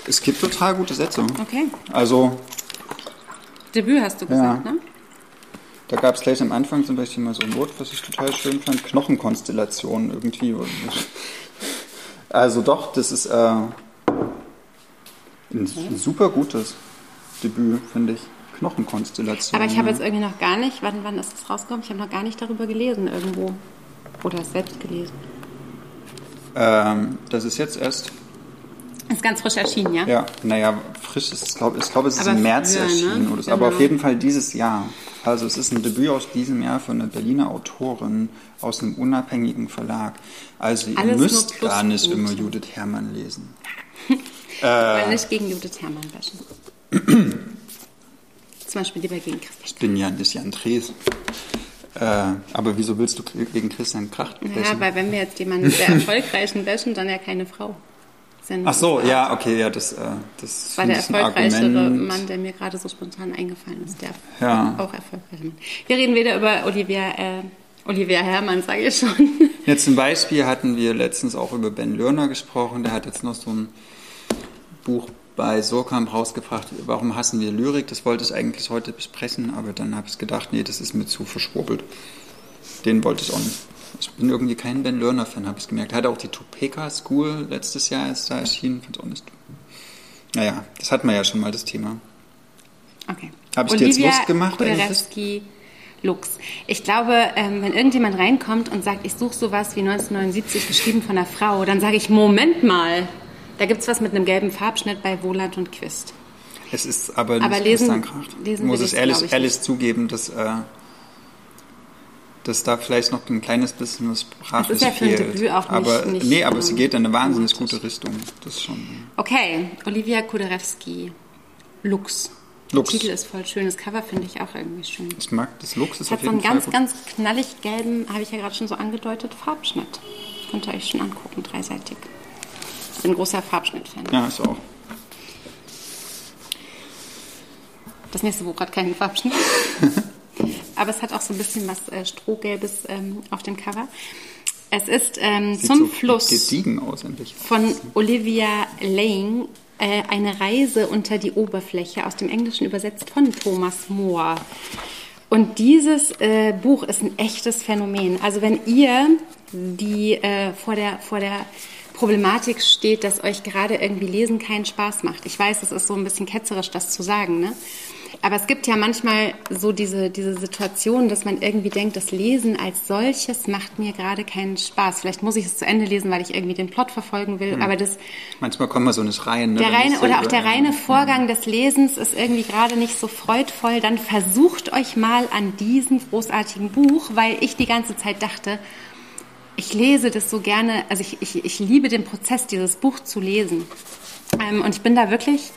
Es gibt total gute Sätze.
Okay.
Also
Debüt hast du gesagt,
Ja.
ne?
Da gab es gleich am Anfang zum Beispiel mal so ein Wort, was ich total schön fand, Knochenkonstellation irgendwie. Also doch, das ist äh, ein, super gutes Debüt, finde ich. Knochenkonstellation.
Aber ich habe jetzt irgendwie noch gar nicht, wann, wann ist das rausgekommen? Ich habe noch gar nicht darüber gelesen irgendwo. Oder es selbst gelesen.
Ähm, das ist jetzt erst,
Ist ganz frisch erschienen, ja?
ja, naja, frisch ist es, glaube ich, glaube, es ist
Aber
im März
früher, ne?
erschienen. Oder so, Aber
Genau.
auf jeden Fall dieses Jahr. Also es ist ein Debüt aus diesem Jahr von einer Berliner Autorin aus einem unabhängigen Verlag. Also ihr
Alles
müsst gar nicht
Pluspunkte.
immer Judith Herrmann lesen.
Ich will nicht gegen Judith Herrmann bashen. Zum Beispiel lieber gegen Christian.
Ich bin ja nicht Jan Drees. Äh, aber wieso willst du gegen Christian Kracht
Naja,
bashen?
weil wenn wir jetzt jemanden sehr erfolgreichen bashen, dann ja keine Frau. Ja nur
Ach so, ja, okay, ja, das, äh, das
war der erfolgreichere. Mann, der mir gerade so spontan eingefallen ist. Der
Ja.
auch erfolgreiche Mann. Wir reden wieder über Olivia, äh, Olivia Herrmann, sage ich schon.
Jetzt zum Beispiel hatten wir letztens auch über Ben Lerner gesprochen. Der hat jetzt noch so ein Buch bei Surkamp rausgebracht. Warum hassen wir Lyrik? Das wollte ich eigentlich heute besprechen, aber dann habe ich gedacht, nee, das ist mir zu verschwurbelt. Den wollte ich auch nicht. Ich bin irgendwie kein Ben Lerner-Fan, habe ich gemerkt. Er hat auch die Topeka School letztes Jahr ist da erschienen, fand auch nicht. Naja, das hatten wir ja schon mal das Thema.
Okay.
Hab ich dir jetzt Lust gemacht,
Kuderewski, Lux. Ich glaube, ähm, wenn irgendjemand reinkommt und sagt, ich suche sowas wie 1979 geschrieben von einer Frau, dann sage ich, Moment mal, da gibt's was mit einem gelben Farbschnitt bei Wohland und Quist.
Es ist aber nicht
Aber lesen-
Christian Kracht.
lesen
Muss
ich's,
ehrlich, ehrlich
nicht.
zugeben, dass, äh, dass da vielleicht noch ein kleines bisschen was sprachlich
Das ist ja für ein
fehlt.
Debüt auch
aber,
nicht,
nee, aber sie geht in eine wahnsinnig gute Richtung. Das schon.
Okay, Olivia Kuderewski, Lux.
Lux.
Der Titel ist voll schön, das Cover finde ich auch irgendwie schön.
Ich mag das Lux ist
Es hat
auf
so einen ganz, ganz knallig gelben, habe ich ja gerade schon so angedeutet, Farbschnitt. Könnt ihr euch schon angucken, dreiseitig. Ich bin ein großer Farbschnitt-Fan.
Ja, ich auch.
Das nächste Buch hat keinen Farbschnitt. Aber es hat auch so ein bisschen was äh, Strohgelbes ähm, auf dem Cover. Es ist ähm, zum
so
Fluss
gediegen aus, endlich.
von Olivia Lang äh, eine Reise unter die Oberfläche aus dem Englischen übersetzt von Thomas Moore. Und dieses äh, Buch ist ein echtes Phänomen. Also wenn ihr die äh, vor der vor der Problematik steht, dass euch gerade irgendwie Lesen keinen Spaß macht. Ich weiß, es ist so ein bisschen ketzerisch, das zu sagen, ne? Aber es gibt ja manchmal so diese, diese Situation, dass man irgendwie denkt, das Lesen als solches macht mir gerade keinen Spaß. Vielleicht muss ich es zu Ende lesen, weil ich irgendwie den Plot verfolgen will. Aber das,
Manchmal kommen wir so nicht rein. Ne?
der reine, oder auch der reine Vorgang des Lesens ist irgendwie gerade nicht so freudvoll. Dann versucht euch mal an diesem großartigen Buch, weil ich die ganze Zeit dachte, ich lese das so gerne, also ich, ich, ich liebe den Prozess, dieses Buch zu lesen. Ähm, und ich bin da wirklich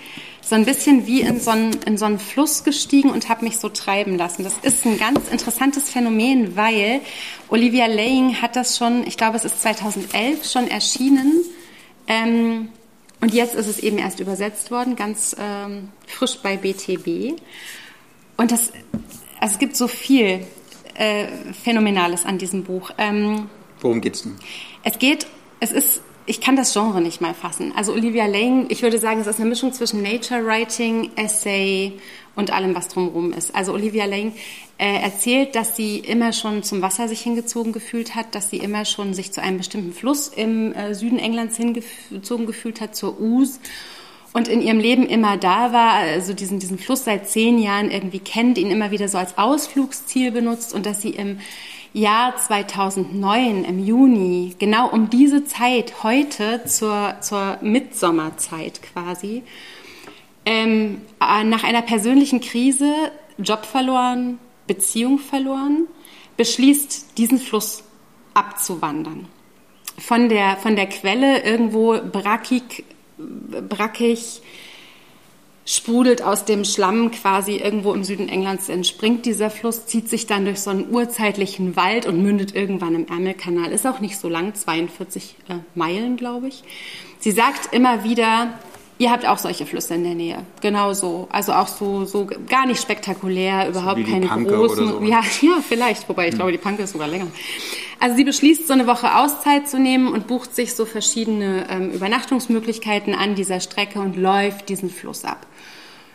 so ein bisschen wie in so einen, in so einen Fluss gestiegen und habe mich so treiben lassen. Das ist ein ganz interessantes Phänomen, weil Olivia Laying hat das schon, ich glaube, es ist 2011 schon erschienen, Ähm, und jetzt ist es eben erst übersetzt worden, ganz ähm, frisch bei BTB. Und das, also es gibt so viel äh, Phänomenales an diesem Buch. Ähm,
Worum geht's denn?
Es geht, es ist, ich kann das Genre nicht mal fassen. Also Olivia Lane, ich würde sagen, es ist eine Mischung zwischen Nature Writing, Essay und allem, was drumherum ist. Also Olivia Lane äh, erzählt, dass sie immer schon zum Wasser sich hingezogen gefühlt hat, dass sie immer schon sich zu einem bestimmten Fluss im äh, Süden Englands hingezogen gefühlt hat, zur Ouse und in ihrem Leben immer da war, also diesen, diesen Fluss seit zehn Jahren irgendwie kennt, ihn immer wieder so als Ausflugsziel benutzt und dass sie im Jahr 2009, im Juni, genau um diese Zeit, heute zur, zur Mitsommerzeit quasi, ähm, äh, nach einer persönlichen Krise, Job verloren, Beziehung verloren, beschließt, diesen Fluss abzuwandern. Von der, von der Quelle irgendwo brackig, brackig, sprudelt aus dem Schlamm quasi irgendwo im Süden Englands entspringt dieser Fluss, zieht sich dann durch so einen urzeitlichen Wald und mündet irgendwann im Ärmelkanal. Ist auch nicht so lang, 42 äh, Meilen, glaube ich. Sie sagt immer wieder, Ihr habt auch solche Flüsse in der Nähe, genau so. Also auch so, so gar nicht spektakulär, überhaupt so keine Panke großen. So. Ja, ja, vielleicht. Wobei ich hm. glaube, die Panke ist sogar länger. Also sie beschließt, so eine Woche Auszeit zu nehmen und bucht sich so verschiedene ähm, Übernachtungsmöglichkeiten an dieser Strecke und läuft diesen Fluss ab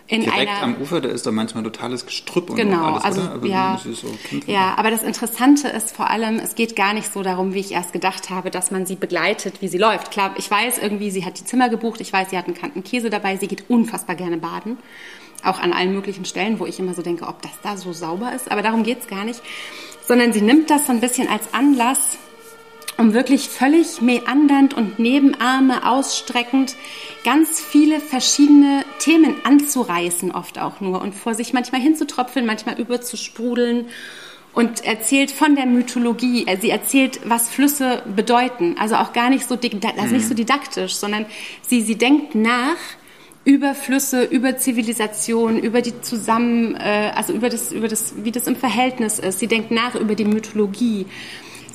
in Direkt einer, am Ufer, da ist da manchmal totales Gestrüpp und
genau,
alles,
also,
aber
ja, so ja, aber das Interessante ist vor allem, es geht gar nicht so darum, wie ich erst gedacht habe, dass man sie begleitet, wie sie läuft. Klar, ich weiß irgendwie, sie hat die Zimmer gebucht, ich weiß, sie hat einen Kanten Käse dabei, sie geht unfassbar gerne baden, auch an allen möglichen Stellen, wo ich immer so denke, ob das da so sauber ist, aber darum geht's gar nicht, sondern sie nimmt das so ein bisschen als Anlass, um wirklich völlig meandernd und Nebenarme ausstreckend ganz viele verschiedene Themen anzureißen, oft auch nur und vor sich manchmal hinzutropfeln, manchmal überzusprudeln und erzählt von der Mythologie. Äh, sie erzählt, was Flüsse bedeuten. Also auch gar nicht so, also nicht so mhm. didaktisch, sondern sie, sie denkt nach über Flüsse, über Zivilisation, über die zusammen, äh, also über das, über das, wie das im Verhältnis ist. Sie denkt nach über die Mythologie.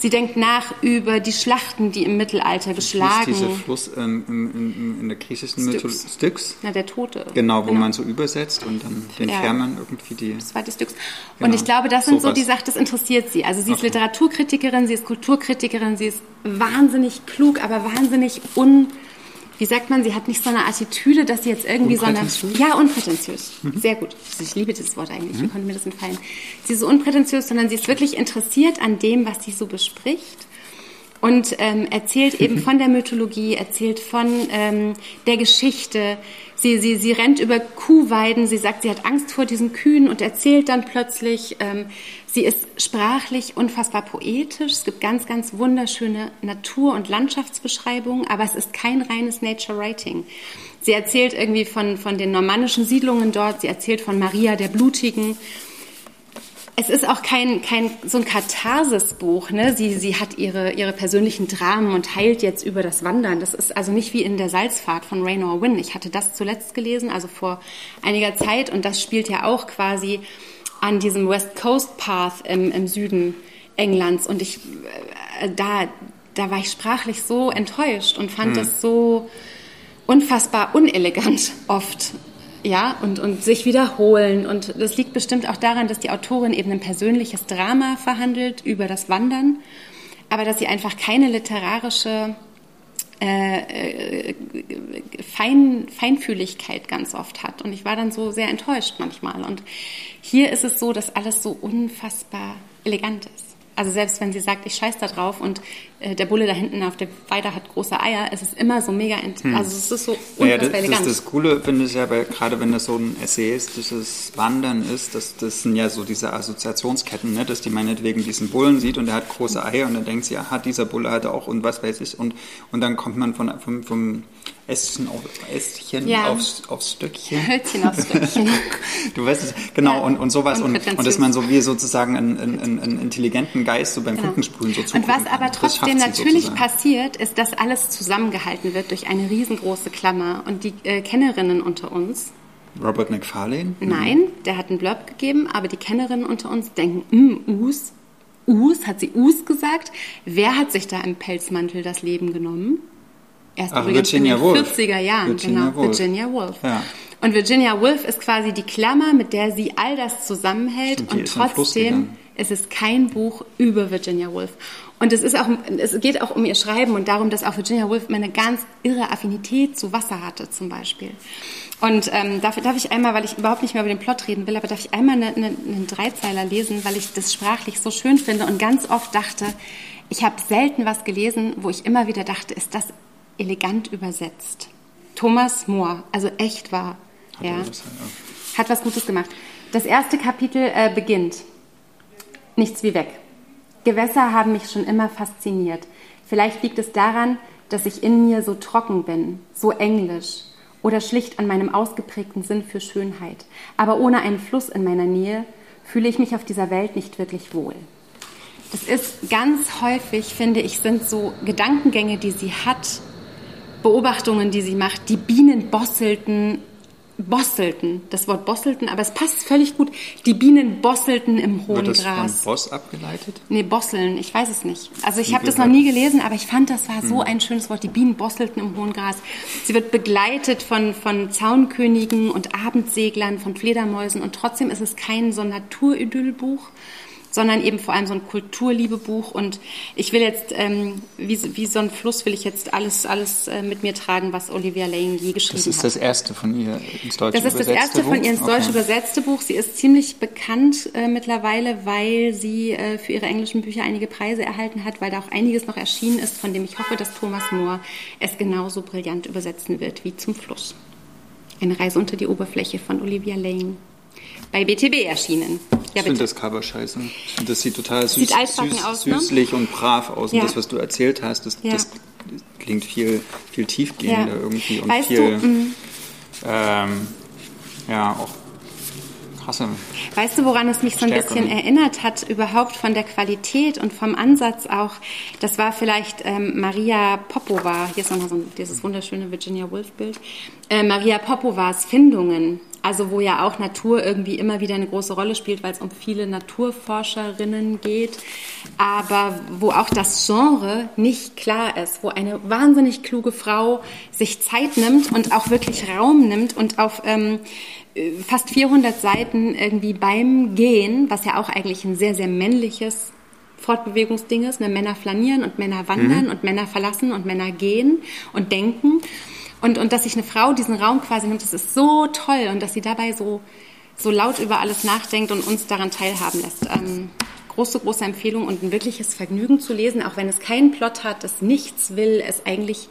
Sie denkt nach über die Schlachten, die im Mittelalter geschlagen.
Ist dieser Fluss in, in, in, der griechischen Mythologie Styx?
Na, der Tote.
Genau, wo genau. man so übersetzt und dann den ja. Fährmann irgendwie die.
Das zweite Styx. Genau. Und ich glaube, das sind so, so die Sachen, das interessiert sie. Also sie ist okay. Literaturkritikerin, sie ist Kulturkritikerin, sie ist wahnsinnig klug, aber wahnsinnig un wie sagt man, sie hat nicht so eine Attitüde, dass sie jetzt irgendwie so eine. Ja, unprätentiös. Mhm. Sehr gut. Ich liebe dieses Wort eigentlich. Mhm. Wie konnte mir das entfallen? Sie ist so unprätentiös, sondern sie ist wirklich interessiert an dem, was sie so bespricht und ähm, erzählt eben von der Mythologie, erzählt von ähm, der Geschichte. Sie, sie, sie rennt über Kuhweiden, sie sagt, sie hat Angst vor diesen Kühen und erzählt dann plötzlich ähm, Sie ist sprachlich unfassbar poetisch. Es gibt ganz, ganz wunderschöne Natur- und Landschaftsbeschreibungen, aber es ist kein reines Nature Writing. Sie erzählt irgendwie von, von den normannischen Siedlungen dort. Sie erzählt von Maria der Blutigen. Es ist auch kein, kein so ein Katharsis-Buch. Ne? Sie, sie hat ihre, ihre persönlichen Dramen und heilt jetzt über das Wandern. Das ist also nicht wie in der Salzfahrt von Raynor Wynne. Ich hatte das zuletzt gelesen, also vor einiger Zeit, und das spielt ja auch quasi an diesem West Coast Path im, im Süden Englands und ich äh, da da war ich sprachlich so enttäuscht und fand mhm. das so unfassbar unelegant oft. Ja, und, und sich wiederholen. Und das liegt bestimmt auch daran, dass die Autorin eben ein persönliches Drama verhandelt über das Wandern, aber dass sie einfach keine literarische äh, äh, Fein, Feinfühligkeit ganz oft hat. Und ich war dann so sehr enttäuscht manchmal. Und hier ist es so, dass alles so unfassbar elegant ist. Also selbst wenn sie sagt, ich scheiß da drauf und äh, der Bulle da hinten auf der Weide hat große Eier, es ist immer so mega, hm. also es ist so unfassbar
naja, das,
elegant.
Das, das Coole finde ich ja, weil, gerade wenn das so ein essayistisches Wandern ist, das, das sind ja so diese Assoziationsketten, ne, dass die meinetwegen diesen Bullen sieht und der hat große Eier und dann denkt sie, aha, dieser Bulle hat auch und was weiß ich und, und dann kommt man von, vom, vom Ästchen auf Ästchen ja. aufs, aufs Stöckchen.
Hölzchen aufs Stöckchen.
du weißt es, genau, ja. und, und sowas. Und, und dass man so wie sozusagen einen, einen, einen intelligenten Geist so beim genau. Funkensprühen so
zugucken Und was aber trotzdem natürlich sozusagen. passiert, ist, dass alles zusammengehalten wird durch eine riesengroße Klammer. Und die äh, Kennerinnen unter uns,
Robert McFarlane?
Nein, der hat einen Blurb gegeben, aber die Kennerinnen unter uns denken, mm, Us, Us, hat sie Us gesagt? Wer hat sich da im Pelzmantel das Leben genommen? Erst
Ach,
übrigens
Virginia
in den
Woolf.
40er Jahren,
Virginia
genau.
Woolf.
Virginia Woolf.
Ja.
Und Virginia Woolf ist quasi die Klammer, mit der sie all das zusammenhält.
Stimmt,
und trotzdem. Es ist kein Buch über Virginia Woolf. Und es ist auch, es geht auch um ihr Schreiben und darum, dass auch Virginia Woolf immer eine ganz irre Affinität zu Wasser hatte, zum Beispiel. Und ähm, darf, darf ich einmal, weil ich überhaupt nicht mehr über den Plot reden will, aber darf ich einmal eine, eine, einen Dreizeiler lesen, weil ich das sprachlich so schön finde und ganz oft dachte, ich habe selten was gelesen, wo ich immer wieder dachte, ist das elegant übersetzt. Thomas More, also echt wahr.
Hat
ja.
das, ja.
Hat was Gutes gemacht. Das erste Kapitel äh, beginnt. Nichts wie weg. Gewässer haben mich schon immer fasziniert. Vielleicht liegt es daran, dass ich in mir so trocken bin, so englisch oder schlicht an meinem ausgeprägten Sinn für Schönheit. Aber ohne einen Fluss in meiner Nähe fühle ich mich auf dieser Welt nicht wirklich wohl. Das ist ganz häufig, finde ich, sind so Gedankengänge, die sie hat, Beobachtungen, die sie macht. Die Bienen bosselten, bosselten, das Wort bosselten, aber es passt völlig gut. Die Bienen bosselten im hohen
Wird das
Gras.
von Boss abgeleitet?
Nee, bosseln, ich weiß es nicht. Also ich habe das noch nie gelesen, aber ich fand, das war so ein schönes Wort. Die Bienen bosselten im hohen Gras. Sie wird begleitet von, von Zaunkönigen und Abendseglern, von Fledermäusen und trotzdem ist es kein so ein Naturidyllbuch, sondern eben vor allem so ein Kulturliebebuch und ich will jetzt, ähm, wie, so- wie so ein Fluss will ich jetzt alles, alles äh, mit mir tragen, was Olivia Lane je geschrieben
Das ist
hat.
das erste von ihr ins Deutsche
Das ist das
übersetzte
erste von
Buch?
ihr ins Deutsche
Okay.
übersetzte Buch. Sie ist ziemlich bekannt äh, mittlerweile, weil sie äh, für ihre englischen Bücher einige Preise erhalten hat, weil da auch einiges noch erschienen ist, von dem ich hoffe, dass Thomas More es genauso brillant übersetzen wird wie zum Fluss. Eine Reise unter die Oberfläche von Olivia Lane. Bei BTB erschienen. Ja,
Ich finde das Cover scheiße. Ich finde, das sieht total süß,
Sieht
süß,
aus, ne?
süßlich und brav aus. Und
Ja.
das, was du erzählt hast, das,
Ja.
das klingt viel, viel tiefgehender irgendwie und
Weißt du,
viel,
mm.
ähm, ja, auch krasser.
Weißt du, woran es mich so ein
Stärkere.
bisschen erinnert hat, überhaupt von der Qualität und vom Ansatz auch? Das war vielleicht ähm, Maria Popova, hier ist nochmal so dieses wunderschöne Virginia Woolf-Bild, äh, Maria Popovas Findungen, also wo ja auch Natur irgendwie immer wieder eine große Rolle spielt, weil es um viele Naturforscherinnen geht, aber wo auch das Genre nicht klar ist, wo eine wahnsinnig kluge Frau sich Zeit nimmt und auch wirklich Raum nimmt und auf ähm, fast 400 Seiten irgendwie beim Gehen, was ja auch eigentlich ein sehr, sehr männliches Fortbewegungsding ist. Ne? Männer flanieren und Männer wandern und Männer verlassen und Männer gehen und denken. Und, und dass sich eine Frau diesen Raum quasi nimmt, das ist so toll und dass sie dabei so, so laut über alles nachdenkt und uns daran teilhaben lässt. Ähm, große, große Empfehlung und ein wirkliches Vergnügen zu lesen, auch wenn es keinen Plot hat, es nichts will, es eigentlich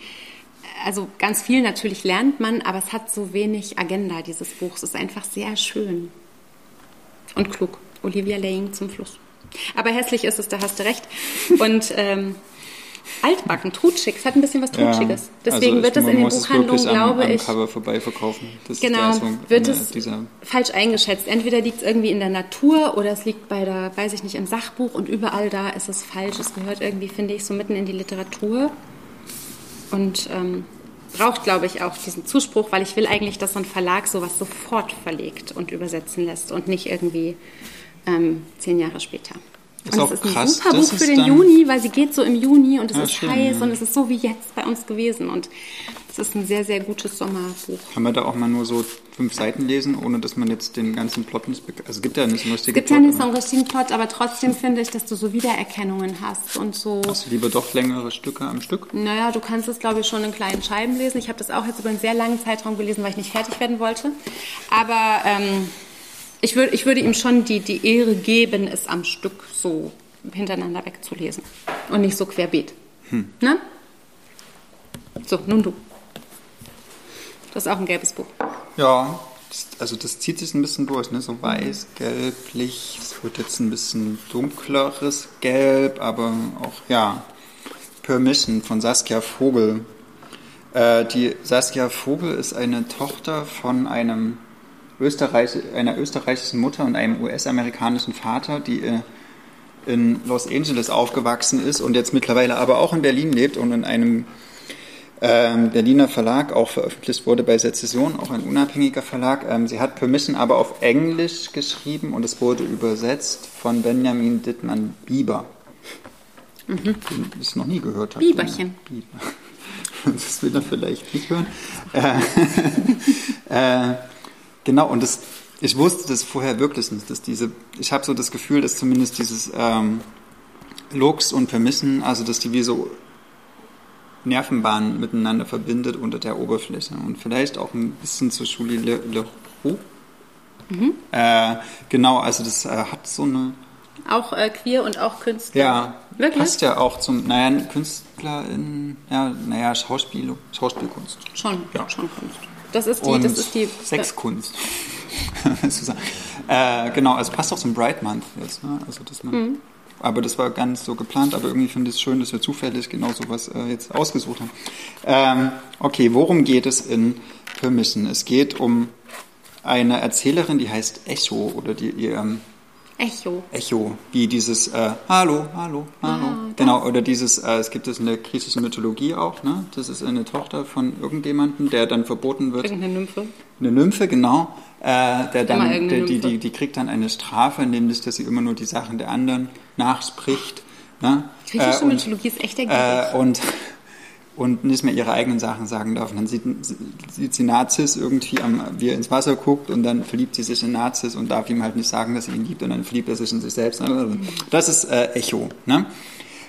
also ganz viel natürlich lernt man, aber es hat so wenig Agenda, dieses Buch. Es ist einfach sehr schön und klug. Olivia Laying zum Fluss. Aber hässlich ist es, da hast du recht. Und ähm, altbacken, trutschig, es hat ein bisschen was Trutschiges. Deswegen
also
wird es in den Buchhandlungen,
am,
glaube
am
ich,
Cover vorbei verkaufen. Das
Genau,
ist
wird es falsch eingeschätzt. Entweder liegt es irgendwie in der Natur oder es liegt bei der, weiß ich nicht, im Sachbuch und überall da ist es falsch. Es gehört irgendwie, finde ich, so mitten in die Literatur und ähm, braucht, glaube ich, auch diesen Zuspruch, weil ich will eigentlich, dass so ein Verlag sowas sofort verlegt und übersetzen lässt und nicht irgendwie ähm, zehn Jahre später.
Ist
und es ist ein
krass,
super Buch
es
für den Juni, weil sie geht so im Juni und es
Ja,
ist
schön,
heiß
ja.
und es ist so wie jetzt bei uns gewesen und es ist ein sehr, sehr gutes Sommerbuch.
Kann man da auch mal nur so fünf Seiten lesen, ohne dass man jetzt den ganzen Plot nicht Also es gibt ja nicht so einen
Es
lustigen
gibt ja nicht so einen richtigen Plot, aber trotzdem finde ich, dass du so Wiedererkennungen hast und so.
Hast du lieber doch längere Stücke am Stück?
Naja, du kannst es, glaube ich, schon in kleinen Scheiben lesen. Ich habe das auch jetzt über einen sehr langen Zeitraum gelesen, weil ich nicht fertig werden wollte. Aber ähm, ich, würd, ich würde ihm schon die, die Ehre geben, es am Stück so hintereinander wegzulesen. Und nicht so querbeet. Ne? So, nun du. Du hast auch ein gelbes Buch.
Ja, das, also das zieht sich ein bisschen durch, ne? So weiß, gelblich. Es wird jetzt ein bisschen dunkleres Gelb, aber auch, ja. Permission von Saskia Vogel. Äh, die Saskia Vogel ist eine Tochter von einem Österreich, einer österreichischen Mutter und einem US-amerikanischen Vater, die äh, in Los Angeles aufgewachsen ist und jetzt mittlerweile aber auch in Berlin lebt und in einem ähm, Berliner Verlag auch veröffentlicht wurde bei Sezession, auch ein unabhängiger Verlag. Ähm, sie hat Permission aber auf Englisch geschrieben und es wurde übersetzt von Benjamin Dittmann Bieber. Den ich noch nie gehört habe.
Bieberchen.
Bieber. das will er vielleicht nicht hören. Äh, äh, genau, und das, ich wusste das vorher wirklich nicht, dass diese, ich habe so das Gefühl, dass zumindest dieses ähm, Lux und Vermissen, also dass die wie so Nervenbahnen miteinander verbindet unter der Oberfläche und vielleicht auch ein bisschen zu Julie Le, Le Roux. Mhm. Äh, genau, also das äh, hat so eine
auch äh, queer und auch Künstler.
Ja, Wirklich? passt ja auch zum, naja, Künstler in, ja, naja, Schauspiel, Schauspielkunst.
Schon, ja. schon Kunst. Das ist die, und das ist die
Sexkunst. äh, genau, also passt auch zum Bright Month jetzt, ne? Also dass man, mhm. aber das war gar nicht so geplant, aber irgendwie finde ich es schön, dass wir zufällig genau sowas äh, jetzt ausgesucht haben. Ähm, okay, worum geht es in Permission? Es geht um eine Erzählerin, die heißt Echo oder die ihr ähm,
Echo.
Echo, wie dieses äh, Hallo, Hallo, Hallo. Ah, genau, oder dieses, äh, es gibt es in der griechischen Mythologie auch, ne? Das ist eine Tochter von irgendjemandem, der dann verboten wird.
Irgendeine Nymphe.
Eine Nymphe, genau. Äh, der dann, der, die, die, die kriegt dann eine Strafe, nämlich, dass sie immer nur die Sachen der anderen nachspricht. Ne?
Griechische äh, Mythologie ist echt ergiebig.
Äh, und und nicht mehr ihre eigenen Sachen sagen darf. Und dann sieht, sieht sie Nazis irgendwie, am, wie er ins Wasser guckt und dann verliebt sie sich in Nazis und darf ihm halt nicht sagen, dass sie ihn liebt und dann verliebt er sich in sich selbst. Das ist äh, Echo. Ne?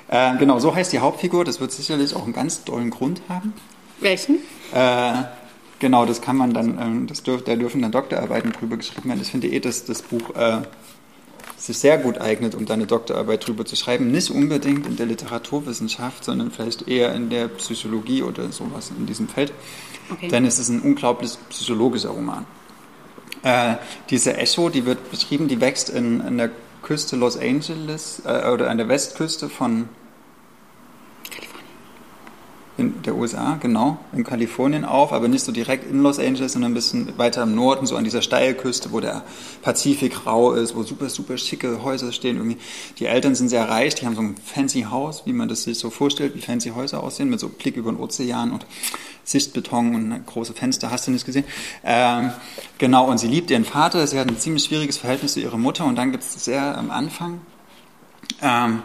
Äh, genau, so heißt die Hauptfigur. Das wird sicherlich auch einen ganz tollen Grund haben.
Welchen?
Äh, genau, das kann man dann, ähm, das dürf, da dürfen dann Doktorarbeiten drüber geschrieben werden. Ich finde eh, dass das Buch äh, sich sehr gut eignet, um deine Doktorarbeit drüber zu schreiben. Nicht unbedingt in der Literaturwissenschaft, sondern vielleicht eher in der Psychologie oder sowas in diesem Feld. Okay. Denn es ist ein unglaublich psychologischer Roman. Äh, diese Echo, die wird beschrieben, die wächst in, in der Küste Los Angeles äh, oder an der Westküste von in der USA, genau, in Kalifornien auf, aber nicht so direkt in Los Angeles, sondern ein bisschen weiter im Norden, so an dieser Steilküste, wo der Pazifik rau ist, wo super, super schicke Häuser stehen. Irgendwie. Die Eltern sind sehr reich, die haben so ein fancy Haus, wie man das sich so vorstellt, wie fancy Häuser aussehen, mit so Blick über den Ozean und Sichtbeton und große Fenster, hast du nicht gesehen. Ähm, genau, und sie liebt ihren Vater, sie hat ein ziemlich schwieriges Verhältnis zu ihrer Mutter und dann gibt es sehr am Anfang, ähm,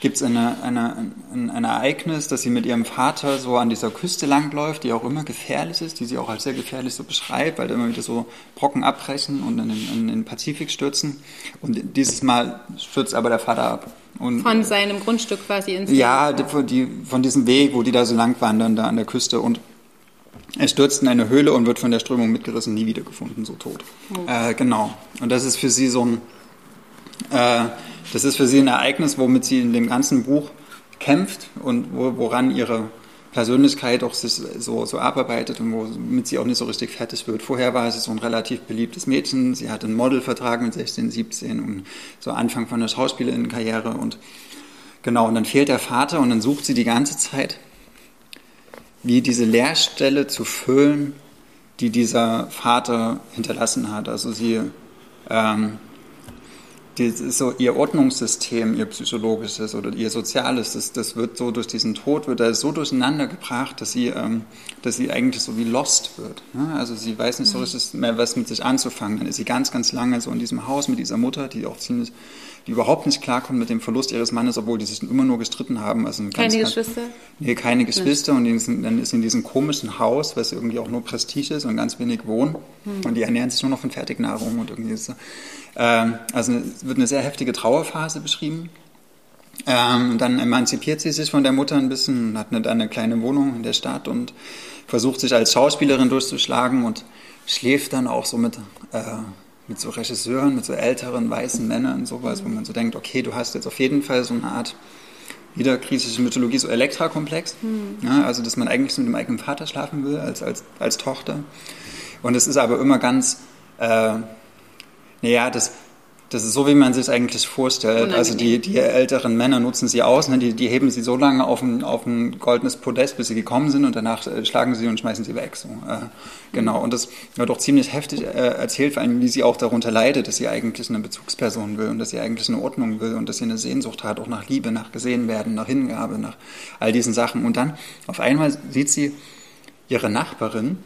gibt es eine, eine, ein, ein, Ereignis, dass sie mit ihrem Vater so an dieser Küste langläuft, die auch immer gefährlich ist, die sie auch als sehr gefährlich so beschreibt, weil da immer wieder so Brocken abbrechen und in den, in den Pazifik stürzen. Und dieses Mal stürzt aber der Vater ab. Und,
von seinem Grundstück quasi ins
Ja, die, die, von diesem Weg, wo die da so lang wandern, da an der Küste. Und er stürzt in eine Höhle und wird von der Strömung mitgerissen, nie wiedergefunden, so tot. Oh. Äh, genau. Und das ist für sie so ein... Äh, das ist für sie ein Ereignis, womit sie in dem ganzen Buch kämpft und woran ihre Persönlichkeit auch sich so, so abarbeitet und womit sie auch nicht so richtig fertig wird. Vorher war sie so ein relativ beliebtes Mädchen. Sie hatte einen Modelvertrag mit 16, 17 und so Anfang von der Schauspielerinnenkarriere und genau. Und dann fehlt der Vater und dann sucht sie die ganze Zeit, wie diese Leerstelle zu füllen, die dieser Vater hinterlassen hat. Also sie ähm, so ihr Ordnungssystem, ihr psychologisches oder ihr soziales, das, das wird so durch diesen Tod, wird er so durcheinander gebracht, dass sie, ähm, dass sie eigentlich so wie lost wird. Ne? Also sie weiß nicht so mhm. richtig mehr, was mit sich anzufangen. Dann ist sie ganz, ganz lange so in diesem Haus mit dieser Mutter, die auch ziemlich die überhaupt nicht klarkommen mit dem Verlust ihres Mannes, obwohl die sich immer nur gestritten haben. Also
keine ganz, Geschwister?
Nee, keine Geschwister. Und sind, dann ist in diesem komischen Haus, was irgendwie auch nur Prestige ist und ganz wenig wohnen. Hm. Und die ernähren sich nur noch von Fertignahrung und irgendwie so. Ähm, also es wird eine sehr heftige Trauerphase beschrieben. Ähm, dann emanzipiert sie sich von der Mutter ein bisschen, hat eine, eine kleine Wohnung in der Stadt und versucht sich als Schauspielerin durchzuschlagen und schläft dann auch so mit äh, mit so Regisseuren, mit so älteren weißen Männern, sowas, wo man so denkt, okay, du hast jetzt auf jeden Fall so eine Art wieder griechische Mythologie, so Elektra-Komplex. Mhm. Ja, also, dass man eigentlich so mit dem eigenen Vater schlafen will, als, als, als Tochter. Und es ist aber immer ganz, äh, naja, das, das ist so, wie man sich es eigentlich vorstellt. Unangenehm. Also die, die älteren Männer nutzen sie aus, ne? die, die heben sie so lange auf ein, auf ein goldenes Podest, bis sie gekommen sind und danach äh, schlagen sie und schmeißen sie weg. So, äh, genau, und das wird auch ziemlich heftig äh, erzählt, vor allem wie sie auch darunter leidet, dass sie eigentlich eine Bezugsperson will und dass sie eigentlich eine Ordnung will und dass sie eine Sehnsucht hat, auch nach Liebe, nach gesehen werden, nach Hingabe, nach all diesen Sachen. Und dann auf einmal sieht sie ihre Nachbarin,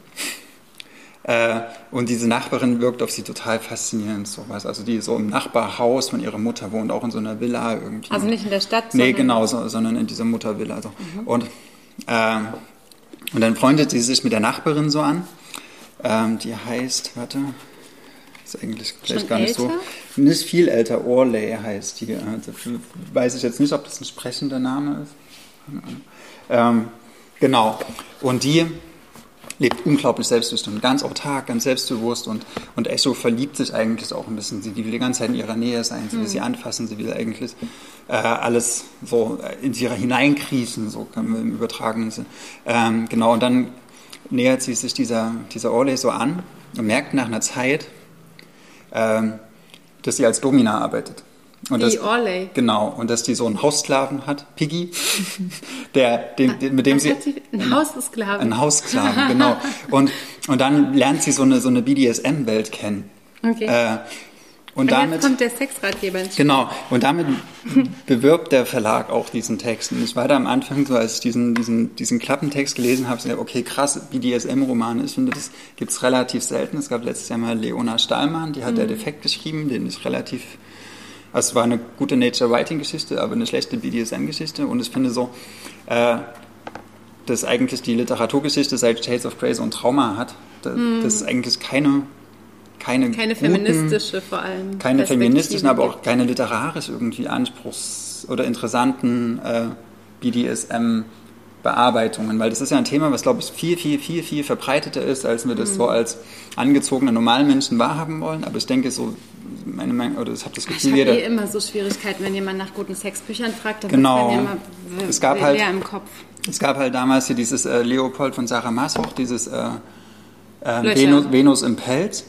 äh, und diese Nachbarin wirkt auf sie total faszinierend, sowas. Also die so im Nachbarhaus von ihrer Mutter wohnt, auch in so einer Villa irgendwie.
Also nicht in der Stadt?
Nee, genau, so, sondern in dieser Muttervilla. So. Mhm. Und, äh, Und dann freundet sie sich mit der Nachbarin so an. Ähm, die heißt, warte, ist eigentlich vielleicht
Schon
gar nicht
älter?
so. Nicht viel älter, Orley heißt die. Also, weiß ich jetzt nicht, ob das ein sprechender Name ist. Ähm, genau. Und die lebt unglaublich selbstbestimmt, ganz autark, ganz selbstbewusst und, und Echo verliebt sich eigentlich auch ein bisschen. Sie will die ganze Zeit in ihrer Nähe sein, sie will sie anfassen, sie will eigentlich äh, alles so in sie hineinkriechen, so kann man im übertragenen Sinn. Ähm, genau, und dann nähert sie sich dieser, dieser Orley so an und merkt nach einer Zeit, ähm, dass sie als Domina arbeitet. Und
Wie Orley.
Genau, und dass die so einen Haussklaven hat, Piggy, der, den, den, mit dem sie...
Ein Haussklaven.
Ein Haussklaven, genau. Und, und dann lernt sie so eine, so eine BDSM-Welt kennen.
Okay.
Äh, und
Und
damit...
kommt der Sexratgeber ins Spiel.
Genau, und damit bewirbt der Verlag auch diesen Text. Und ich war da am Anfang so, als ich diesen, diesen, diesen Klappentext gelesen habe, so, okay, krass, BDSM-Romane. Ich finde, das gibt es relativ selten. Es gab letztes Jahr mal Leona Stahlmann, die hat der Defekt geschrieben, den ich relativ, also es war eine gute Nature-Writing-Geschichte, aber eine schlechte BDSM-Geschichte. Und ich finde so, äh, dass eigentlich die Literaturgeschichte seit Shades of Grey so ein Trauma hat. Da, Das ist eigentlich keine, keine,
Keine
guten-
feministische vor allem.
keine feministischen, aber auch keine literarisch irgendwie anspruchs- oder interessanten äh, BDSM-Bearbeitungen, weil das ist ja ein Thema, was, glaube ich, viel, viel, viel, viel verbreiteter ist, als wir das so
Mhm.
als angezogene Normalmenschen wahrhaben wollen. Aber ich denke so, meine Meinung, oder ich habe das
Ich
Gefühl,
habe
jeder...
eh immer so Schwierigkeiten, wenn jemand nach guten Sexbüchern fragt, dann
Genau.
bei mir immer
Es gab halt-
im Kopf.
Es gab halt damals hier dieses äh, Leopold von Sarah Masoch, dieses äh, äh. Venus, Venus im Pelz,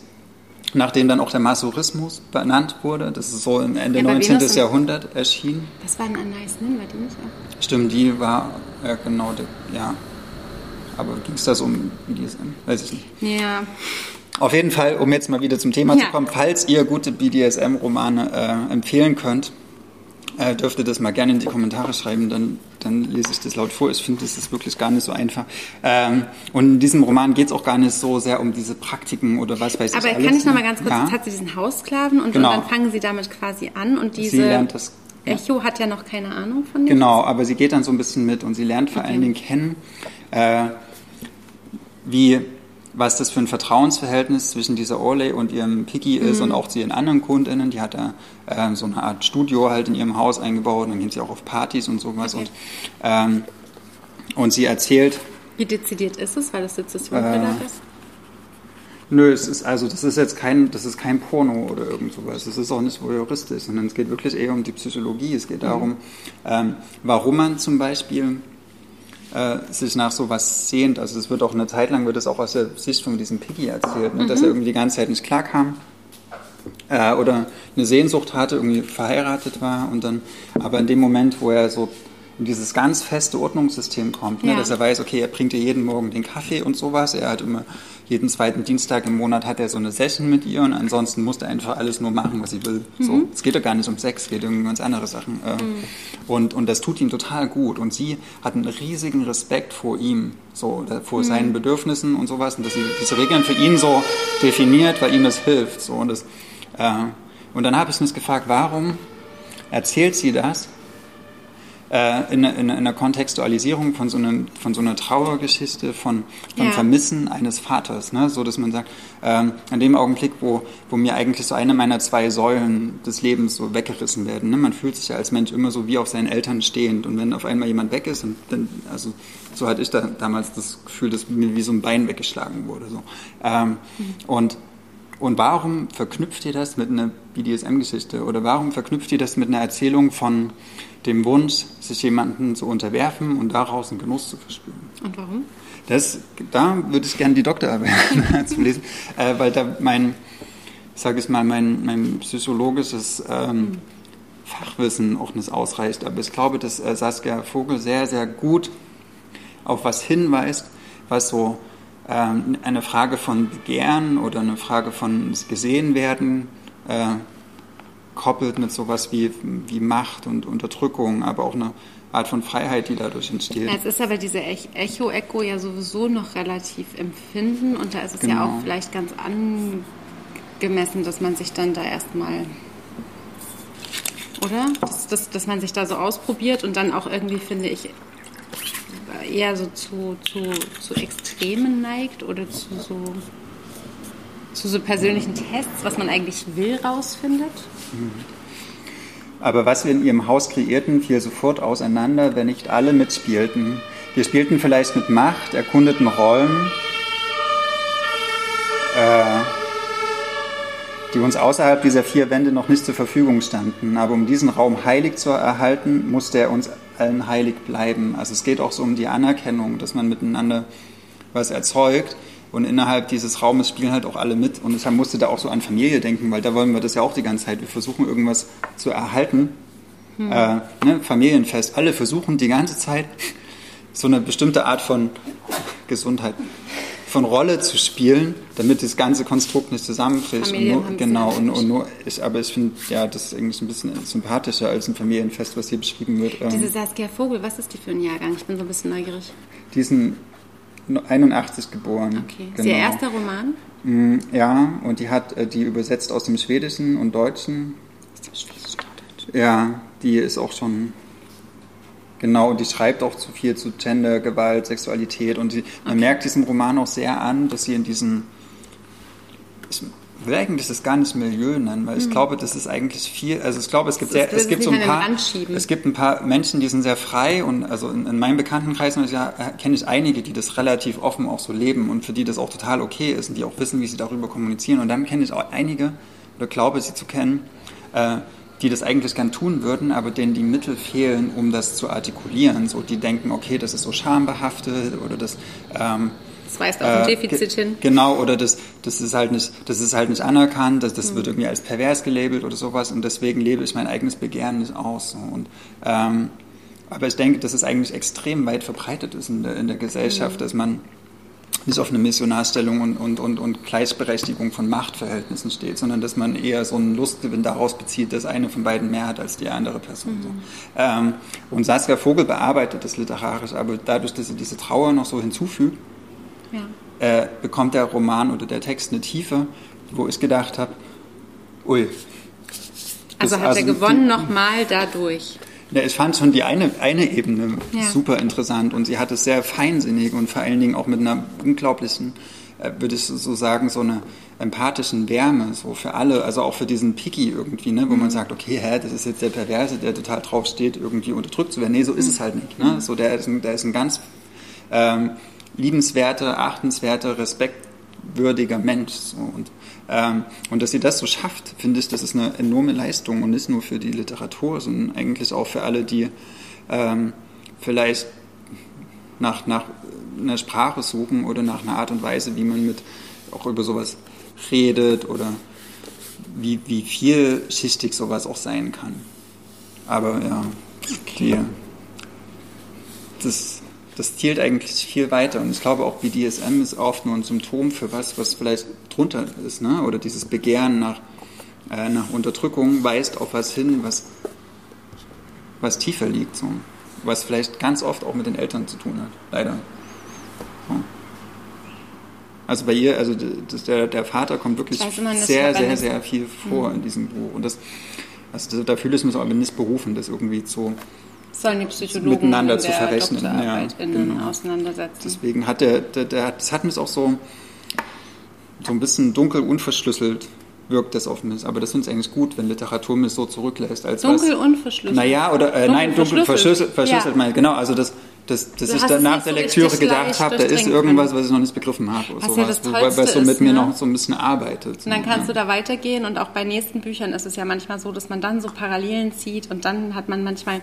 nachdem dann auch der Masochismus benannt wurde. Das ist so im Ende
Ja, bei
19.
Venus im-
Jahrhundert erschienen.
Das war ein Anais Nin, war die nicht auch?
Stimmt, die war, ja genau, ja. Aber ging es da so um BDSM? Weiß ich nicht.
Ja.
Auf jeden Fall, um jetzt mal wieder zum Thema
Ja.
zu kommen, falls ihr gute BDSM-Romane äh, empfehlen könnt, äh, dürft ihr das mal gerne in die Kommentare schreiben, dann, dann lese ich das laut vor. Ich finde, das ist wirklich gar nicht so einfach. Ähm, und in diesem Roman geht es auch gar nicht so sehr um diese Praktiken oder was weiß
Aber
ich alles.
kann ich noch mal ganz kurz,
Ja.
jetzt hat sie diesen Haussklaven und,
Genau.
und dann fangen sie damit quasi an und diese
Sie lernt das.
Echo hat ja noch keine Ahnung von dem.
Genau, aber sie geht dann so ein bisschen mit und sie lernt vor
Okay.
allen Dingen kennen, äh, wie, was das für ein Vertrauensverhältnis zwischen dieser Orley und ihrem Piggy ist
Mhm.
und auch zu ihren anderen Kundinnen. Die hat da äh, so eine Art Studio halt in ihrem Haus eingebaut und dann geht sie auch auf Partys und sowas.
Okay.
Und, ähm, und sie erzählt,
Wie dezidiert ist es, weil das jetzt das
Äh,
Verlag ist?
Nö, es ist also das ist jetzt kein das ist kein Porno oder irgend sowas. Es ist auch nicht voyeuristisch, sondern es geht wirklich eher um die Psychologie. Es geht darum, ähm, warum man zum Beispiel äh, sich nach sowas sehnt. Also es wird auch eine Zeit lang wird es auch aus der Sicht von diesem Piggy erzählt, ne, dass er irgendwie die ganze Zeit nicht klarkam äh, oder eine Sehnsucht hatte, irgendwie verheiratet war und dann aber in dem Moment, wo er so in dieses ganz feste Ordnungssystem kommt, ne,
Ja.
dass er weiß, okay, er bringt ihr jeden Morgen den Kaffee und sowas, er hat immer jeden zweiten Dienstag im Monat hat er so eine Session mit ihr und ansonsten muss er einfach alles nur machen, was sie will. So, es geht doch gar nicht um Sex, es geht um ganz andere Sachen. Äh, und, und das tut ihm total gut und sie hat einen riesigen Respekt vor ihm, so vor seinen Bedürfnissen und sowas und dass sie diese Regeln für ihn so definiert, weil ihm das hilft. So und das äh, und dann habe ich mich gefragt, warum erzählt sie das äh, in, in, in einer Kontextualisierung von so, einem, von so einer Trauergeschichte, von, von
Ja.
Vermissen eines Vaters, ne? so dass man sagt, ähm, an dem Augenblick, wo, wo mir eigentlich so eine meiner zwei Säulen des Lebens so weggerissen werden, ne? man fühlt sich ja als Mensch immer so wie auf seinen Eltern stehend und wenn auf einmal jemand weg ist, und dann, also so hatte ich da damals das Gefühl, dass mir wie so ein Bein weggeschlagen wurde. So. Ähm, und und warum verknüpft ihr das mit einer BDSM-Geschichte? Oder warum verknüpft ihr das mit einer Erzählung von dem Wunsch, sich jemandem zu unterwerfen und daraus einen Genuss zu verspüren?
Und warum?
Das, da würde ich gerne die Doktorarbeit zu lesen, äh, weil da mein, sage ich mal, mein, mein psychologisches ähm, Fachwissen auch nicht ausreicht. Aber ich glaube, dass äh, Saskia Vogel sehr, sehr gut auf was hinweist, was so ähm, eine Frage von Begehren oder eine Frage von gesehen werden äh, koppelt mit sowas wie, wie Macht und Unterdrückung, aber auch eine Art von Freiheit, die dadurch entsteht.
Jetzt ist aber diese Ech- Echo-Echo ja sowieso noch relativ empfinden und da ist es ja
Genau.
auch vielleicht ganz angemessen, dass man sich dann da erstmal, oder? Dass, dass, dass man sich da so ausprobiert und dann auch irgendwie, finde ich, eher so zu, zu, zu Extremen neigt oder zu so, zu so persönlichen Tests, was man eigentlich will, rausfindet.
Aber was wir in ihrem Haus kreierten, fiel sofort auseinander, wenn nicht alle mitspielten. Wir spielten vielleicht mit Macht, erkundeten Rollen, äh, die uns außerhalb dieser vier Wände noch nicht zur Verfügung standen. Aber um diesen Raum heilig zu erhalten, musste er uns allen heilig bleiben. Also es geht auch so um die Anerkennung, dass man miteinander was erzeugt. Und innerhalb dieses Raumes spielen halt auch alle mit. Und deshalb musste da auch so an Familie denken, weil da wollen wir das ja auch die ganze Zeit. Wir versuchen irgendwas zu erhalten. Hm. Äh, ne, Familienfest. Alle versuchen die ganze Zeit so eine bestimmte Art von Gesundheit von Rolle zu spielen, damit das ganze Konstrukt nicht zusammenbricht. Und nur, genau, und, und, nur ich, aber ich finde, ja, das ist eigentlich ein bisschen sympathischer als ein Familienfest, was hier beschrieben wird.
Ähm. Diese Saskia Vogel, was ist die für ein Jahrgang? Ich bin so ein bisschen neugierig.
Die sind 81 geboren.
Okay. Genau. Ist ihr erster Roman?
Mm, ja, und die hat äh, die übersetzt aus dem Schwedischen und Deutschen. Ist das Schwedisch oder Deutsch? Ja, die ist auch schon Genau, und die schreibt auch zu viel zu Gender, Gewalt, Sexualität und die, man okay. merkt diesem Roman auch sehr an, dass sie in diesen, ich will eigentlich das gar nicht Milieu nennen, weil ich mhm. glaube, das ist eigentlich viel, also ich glaube, es gibt, sehr, es gibt so ein paar, es gibt ein paar Menschen, die sind sehr frei und also in, in meinem Bekanntenkreis ja, kenne ich einige, die das relativ offen auch so leben und für die das auch total okay ist und die auch wissen, wie sie darüber kommunizieren und dann kenne ich auch einige oder glaube sie zu kennen, äh, die das eigentlich gern tun würden, aber denen die Mittel fehlen, um das zu artikulieren. So, die denken, okay, das ist so schambehaftet oder das. Ähm,
das weist auf ein äh, Defizit hin.
Genau, oder das, das ist halt nicht, das ist halt nicht anerkannt, das, das mhm. wird irgendwie als pervers gelabelt oder sowas und deswegen lebe ich mein eigenes Begehren nicht aus. Und, ähm, aber ich denke, dass es eigentlich extrem weit verbreitet ist in der, in der Gesellschaft, mhm. dass man nicht auf eine Missionarstellung und, und, und, und Gleichberechtigung von Machtverhältnissen steht, sondern dass man eher so einen Lustgewinn daraus bezieht, dass eine von beiden mehr hat als die andere Person. Mhm. So. Ähm, und Saskia Vogel bearbeitet das literarisch, aber dadurch, dass sie diese Trauer noch so hinzufügt, ja. äh, bekommt der Roman oder der Text eine Tiefe, wo ich gedacht habe, ui.
Also hat also er gewonnen nochmal dadurch.
Ja, ich fand schon die eine, eine Ebene ja. super interessant und sie hat es sehr feinsinnig und vor allen Dingen auch mit einer unglaublichen, äh, würde ich so sagen, so einer empathischen Wärme, so für alle, also auch für diesen Picky irgendwie, ne, wo mhm. man sagt, okay, hä, das ist jetzt der Perverse, der total drauf steht, irgendwie unterdrückt zu werden. Nee, so ist mhm. es halt nicht. Ne? So, der ist ein, der ist ein ganz ähm, liebenswerter, achtenswerter, respektwürdiger Mensch. So. Und ähm, und dass sie das so schafft, finde ich, das ist eine enorme Leistung und nicht nur für die Literatur, sondern eigentlich auch für alle, die ähm, vielleicht nach, nach einer Sprache suchen oder nach einer Art und Weise, wie man mit auch über sowas redet oder wie, wie vielschichtig sowas auch sein kann. Aber ja, die, das das zielt eigentlich viel weiter. Und ich glaube auch BDSM ist oft nur ein Symptom für was, was vielleicht drunter ist. Ne? Oder dieses Begehren nach, äh, nach Unterdrückung weist auf was hin, was, was tiefer liegt. So. Was vielleicht ganz oft auch mit den Eltern zu tun hat. Leider. So. Also bei ihr, also das, der, der Vater kommt wirklich sehr, sehr, sehr viel vor mhm. in diesem Buch. Und das, also da fühle ich mich aber nicht berufen, das irgendwie zu
sollen die Psychologen
miteinander zu verrechnen. Ja,
genau. auseinandersetzen.
Deswegen hat der, der, der, das hat mich auch so, so ein bisschen dunkel unverschlüsselt wirkt das auf mich. Aber das finde ich eigentlich gut, wenn Literatur mich so zurücklässt. Als
dunkel was, unverschlüsselt?
Naja, oder äh, dunkel nein, dunkel verschlüsselt, verschlüsselt ja. genau, also das, das, dass ich dann nach der so Lektüre gedacht habe, da ist irgendwas, was ich noch nicht begriffen habe.
Was ja das Tollste was
so mit
ist,
mir ne? noch so ein bisschen arbeitet.
Und dann kannst ja. du da weitergehen und auch bei nächsten Büchern ist es ja manchmal so, dass man dann so Parallelen zieht und dann hat man manchmal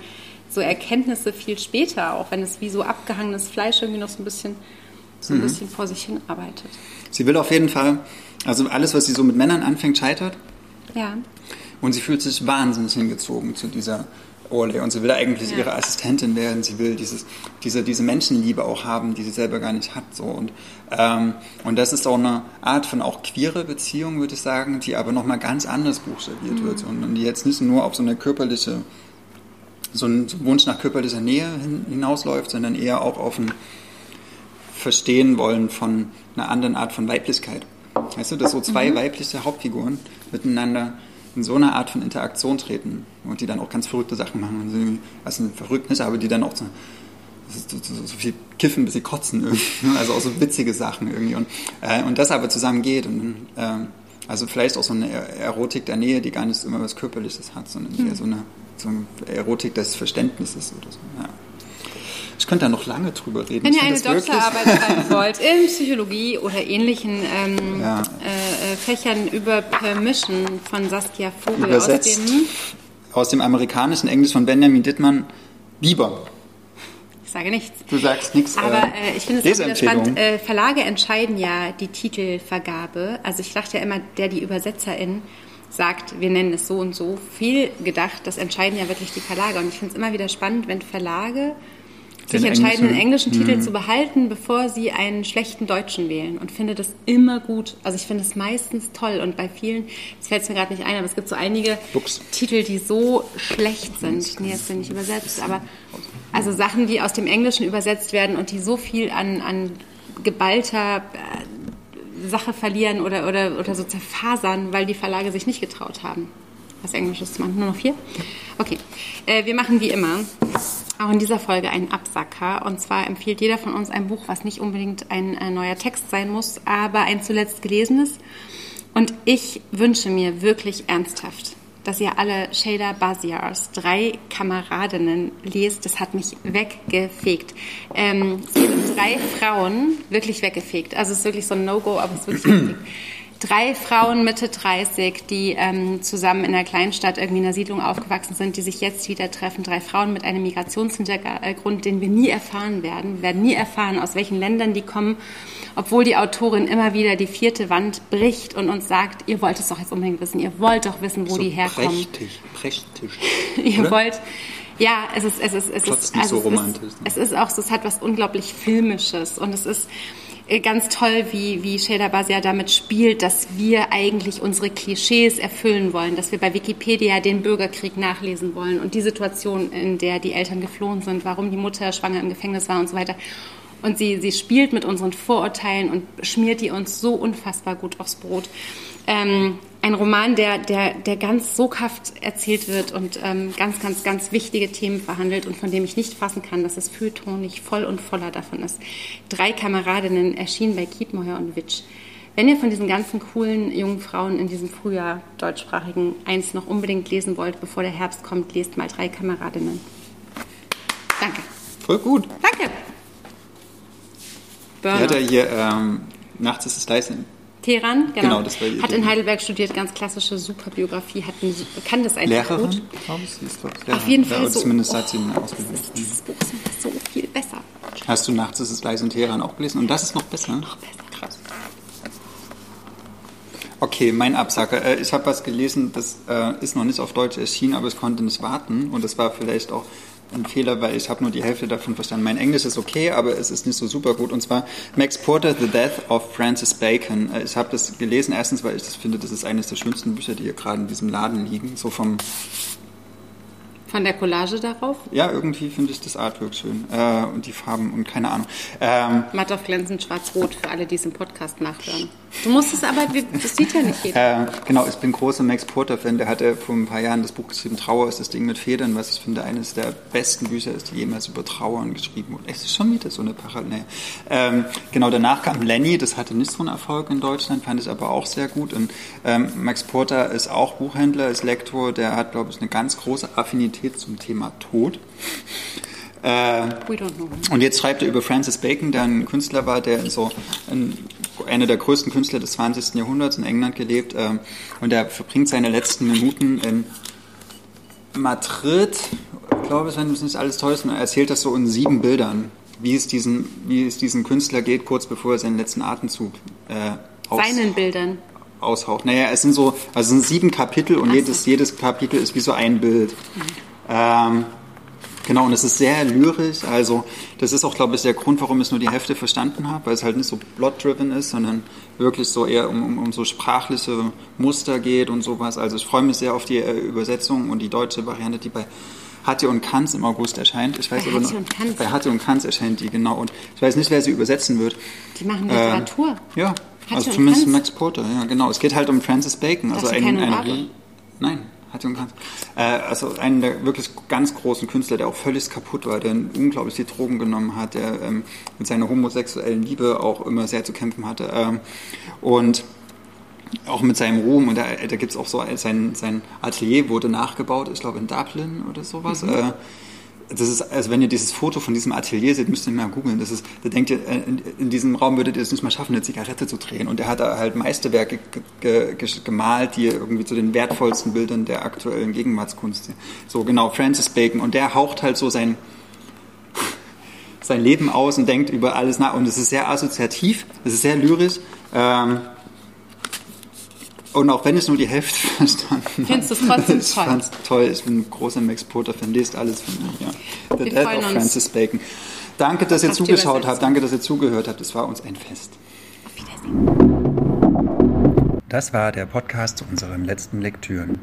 so Erkenntnisse viel später, auch wenn es wie so abgehangenes Fleisch irgendwie noch so ein bisschen, so ein mhm. bisschen vor sich hin arbeitet.
Sie will auf jeden Fall, also alles, was sie so mit Männern anfängt, scheitert.
Ja.
Und sie fühlt sich wahnsinnig hingezogen zu dieser Orle und sie will eigentlich ja. ihre Assistentin werden. Sie will dieses, diese, diese Menschenliebe auch haben, die sie selber gar nicht hat. So. Und, ähm, und das ist auch eine Art von auch queere Beziehung, würde ich sagen, die aber nochmal ganz anders buchstabiert mhm. wird und, und die jetzt nicht nur auf so eine körperliche so ein Wunsch nach körperlicher Nähe hinausläuft, sondern eher auch auf ein Verstehen wollen von einer anderen Art von Weiblichkeit. Weißt du, dass so zwei mhm. weibliche Hauptfiguren miteinander in so eine Art von Interaktion treten und die dann auch ganz verrückte Sachen machen. Also verrückt nicht, aber die dann auch so so, so, so, viel kiffen, bis sie kotzen. Irgendwie. Also auch so witzige Sachen irgendwie. Und, äh, und das aber zusammen geht. Und, äh, also vielleicht auch so eine Erotik der Nähe, die gar nicht immer was Körperliches hat, sondern eher so eine, so eine Erotik des Verständnisses oder so. Ja. Ich könnte da noch lange drüber reden.
Wenn ihr eine Doktorarbeit schreiben wollt in Psychologie oder ähnlichen ähm, ja. äh, Fächern über Permission von Saskia Vogel
Übersetzt aus dem, aus dem amerikanischen Englisch von Benjamin Dittmann, Biber.
Ich sage nichts.
Du sagst nichts.
Aber äh, ich finde es auch spannend. Äh, Verlage entscheiden ja die Titelvergabe. Also ich dachte ja immer, der die Übersetzerin sagt, wir nennen es so und so. Viel gedacht, das entscheiden ja wirklich die Verlage. Und ich finde es immer wieder spannend, wenn Verlage sich entscheiden, einen englischen Titel mhm. zu behalten, bevor sie einen schlechten deutschen wählen und finde das immer gut. Also ich finde es meistens toll und bei vielen, das fällt mir gerade nicht ein, aber es gibt so einige
Lux.
Titel, die so schlecht sind. Nee, jetzt bin ich übersetzt, aber also Sachen, die aus dem Englischen übersetzt werden und die so viel an, an geballter äh, Sache verlieren oder, oder, oder so zerfasern, weil die Verlage sich nicht getraut haben. Was Englisches zu machen. Nur noch vier? Okay. Äh, wir machen wie immer auch in dieser Folge einen Absacker. Und zwar empfiehlt jeder von uns ein Buch, was nicht unbedingt ein äh, neuer Text sein muss, aber ein zuletzt gelesenes. Und ich wünsche mir wirklich ernsthaft, dass ihr alle Shada Baziars drei Kameradinnen lest. Das hat mich weggefegt. Ähm, drei Frauen, wirklich weggefegt. Also es ist wirklich so ein No-Go, aber es ist wirklich weggefegt drei Frauen Mitte 30, die ähm, zusammen in einer Kleinstadt irgendwie in einer Siedlung aufgewachsen sind, die sich jetzt wieder treffen. Drei Frauen mit einem Migrationshintergrund, den wir nie erfahren werden. Wir werden nie erfahren, aus welchen Ländern die kommen, obwohl die Autorin immer wieder die vierte Wand bricht und uns sagt, ihr wollt es doch jetzt unbedingt wissen, ihr wollt doch wissen, wo
so
die herkommen.
Prächtig, prächtig.
ihr oder? wollt... Ja, es ist, es ist, es ist,
also so
es, ist, es ist auch so, es hat was unglaublich Filmisches und es ist, ganz toll, wie, wie Shada Basia damit spielt, dass wir eigentlich unsere Klischees erfüllen wollen, dass wir bei Wikipedia den Bürgerkrieg nachlesen wollen und die Situation, in der die Eltern geflohen sind, warum die Mutter schwanger im Gefängnis war und so weiter. Und sie, sie spielt mit unseren Vorurteilen und schmiert die uns so unfassbar gut aufs Brot. Ähm, ein Roman, der, der, der ganz soghaft erzählt wird und ähm, ganz, ganz, ganz wichtige Themen verhandelt und von dem ich nicht fassen kann, dass das Feuilleton nicht voll und voller davon ist. Drei Kameradinnen erschienen bei Kiepenheuer und Witsch. Wenn ihr von diesen ganzen coolen jungen Frauen in diesem Frühjahr deutschsprachigen eins noch unbedingt lesen wollt, bevor der Herbst kommt, lest mal drei Kameradinnen. Danke.
Voll gut.
Danke.
Burner. Ja, der hier, ähm, nachts ist es leise
Teheran, genau.
genau das war
hat in Heidelberg studiert, ganz klassische Superbiografie, hat ein, kann das einfach
Lehrerin,
gut.
glaube ich, ist
Lehrerin. Auf jeden Fall
ja,
so.
Zumindest hat sie eine Ausbildung.
Dieses Buch ist so viel besser.
Hast du Nachts ist es leise in Teheran auch gelesen? Und das ist noch besser?
Noch besser.
Krass. Okay, mein Absacker. Äh, ich habe was gelesen, das äh, ist noch nicht auf Deutsch erschienen, aber es konnte nicht warten. Und das war vielleicht auch ein Fehler, weil ich habe nur die Hälfte davon verstanden. Mein Englisch ist okay, aber es ist nicht so super gut. Und zwar Max Porter, The Death of Francis Bacon. Äh, ich habe das gelesen, erstens, weil ich das finde, das ist eines der schönsten Bücher, die hier gerade in diesem Laden liegen. So vom
von der Collage darauf?
Ja, irgendwie finde ich das Artwork schön. Äh, und die Farben und keine Ahnung. Ähm,
Matt auf glänzend schwarz-rot für alle, die es im Podcast nachhören. Du musst es aber, das sieht ja nicht jeder.
Äh, genau, ich bin großer Max Porter-Fan. Der hatte vor ein paar Jahren das Buch geschrieben, Trauer ist das Ding mit Federn, was ich finde eines der besten Bücher ist, die jemals über Trauern geschrieben wurden. Es ist schon wieder so eine Parallele. Ähm, genau, danach kam Lenny, das hatte nicht so einen Erfolg in Deutschland, fand ich aber auch sehr gut. Und ähm, Max Porter ist auch Buchhändler, ist Lektor, der hat, glaube ich, eine ganz große Affinität zum Thema Tod. Äh, und jetzt schreibt er über Francis Bacon, der ein Künstler war, der so ein, einer der größten Künstler des 20. Jahrhunderts in England gelebt. Äh, und er verbringt seine letzten Minuten in Madrid, glaube ich, wenn es nicht alles toll ist. Und er erzählt das so in sieben Bildern, wie es diesen, wie es diesen Künstler geht, kurz bevor er seinen letzten Atemzug
äh, aus, Seinen Bildern
aushaucht. Naja, es sind so, also es sind sieben Kapitel und jedes, jedes Kapitel ist wie so ein Bild. Mhm. Ähm, Genau, und es ist sehr lyrisch. Also, das ist auch, glaube ich, der Grund, warum ich nur die Hälfte verstanden habe, weil es halt nicht so plot-driven ist, sondern wirklich so eher um, um, um, so sprachliche Muster geht und sowas. Also, ich freue mich sehr auf die äh, Übersetzung und die deutsche Variante, die bei Hatte und Kanz im August erscheint. Ich weiß
bei
aber
noch, und Kanz.
bei Hatte und Kanz erscheint die, genau. Und ich weiß nicht, wer sie übersetzen wird.
Die machen Literatur.
Äh, ja, Hatte also zumindest Max Porter, ja, genau. Es geht halt um Francis Bacon.
Das
also
ein, ein, ein,
Nein. Äh, also einen der wirklich ganz großen Künstler, der auch völlig kaputt war, der unglaublich die Drogen genommen hat, der ähm, mit seiner homosexuellen Liebe auch immer sehr zu kämpfen hatte. Ähm, und auch mit seinem Ruhm. Und da, da gibt es auch so, sein, sein Atelier wurde nachgebaut, ich glaube in Dublin oder sowas. Mhm. Äh, das ist, also wenn ihr dieses Foto von diesem Atelier seht, müsst ihr mal googeln. Das ist, da denkt ihr, äh, in, in, diesem Raum würdet ihr es nicht mal schaffen, eine Zigarette zu drehen. Und er hat da halt Meisterwerke ge, ge, gemalt, die irgendwie zu den wertvollsten Bildern der aktuellen Gegenwartskunst. So genau, Francis Bacon. Und der haucht halt so sein, sein Leben aus und denkt über alles nach. Und es ist sehr assoziativ, es ist sehr lyrisch. Ähm, und auch wenn ich nur die Hälfte verstanden.
Findest du es trotzdem
ich toll? Ich fand toll. Ich bin ein großer Max Potter-Fan. Lest alles von mir. Ja. The Death of Francis Bacon. Danke, dass ihr zugeschaut habt. Danke, dass ihr zugehört habt. Es war uns ein Fest. Auf Wiedersehen. Das war der Podcast zu unseren letzten Lektüren.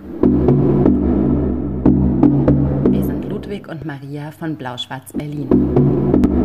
Wir sind Ludwig und Maria von Blau-Schwarz Berlin.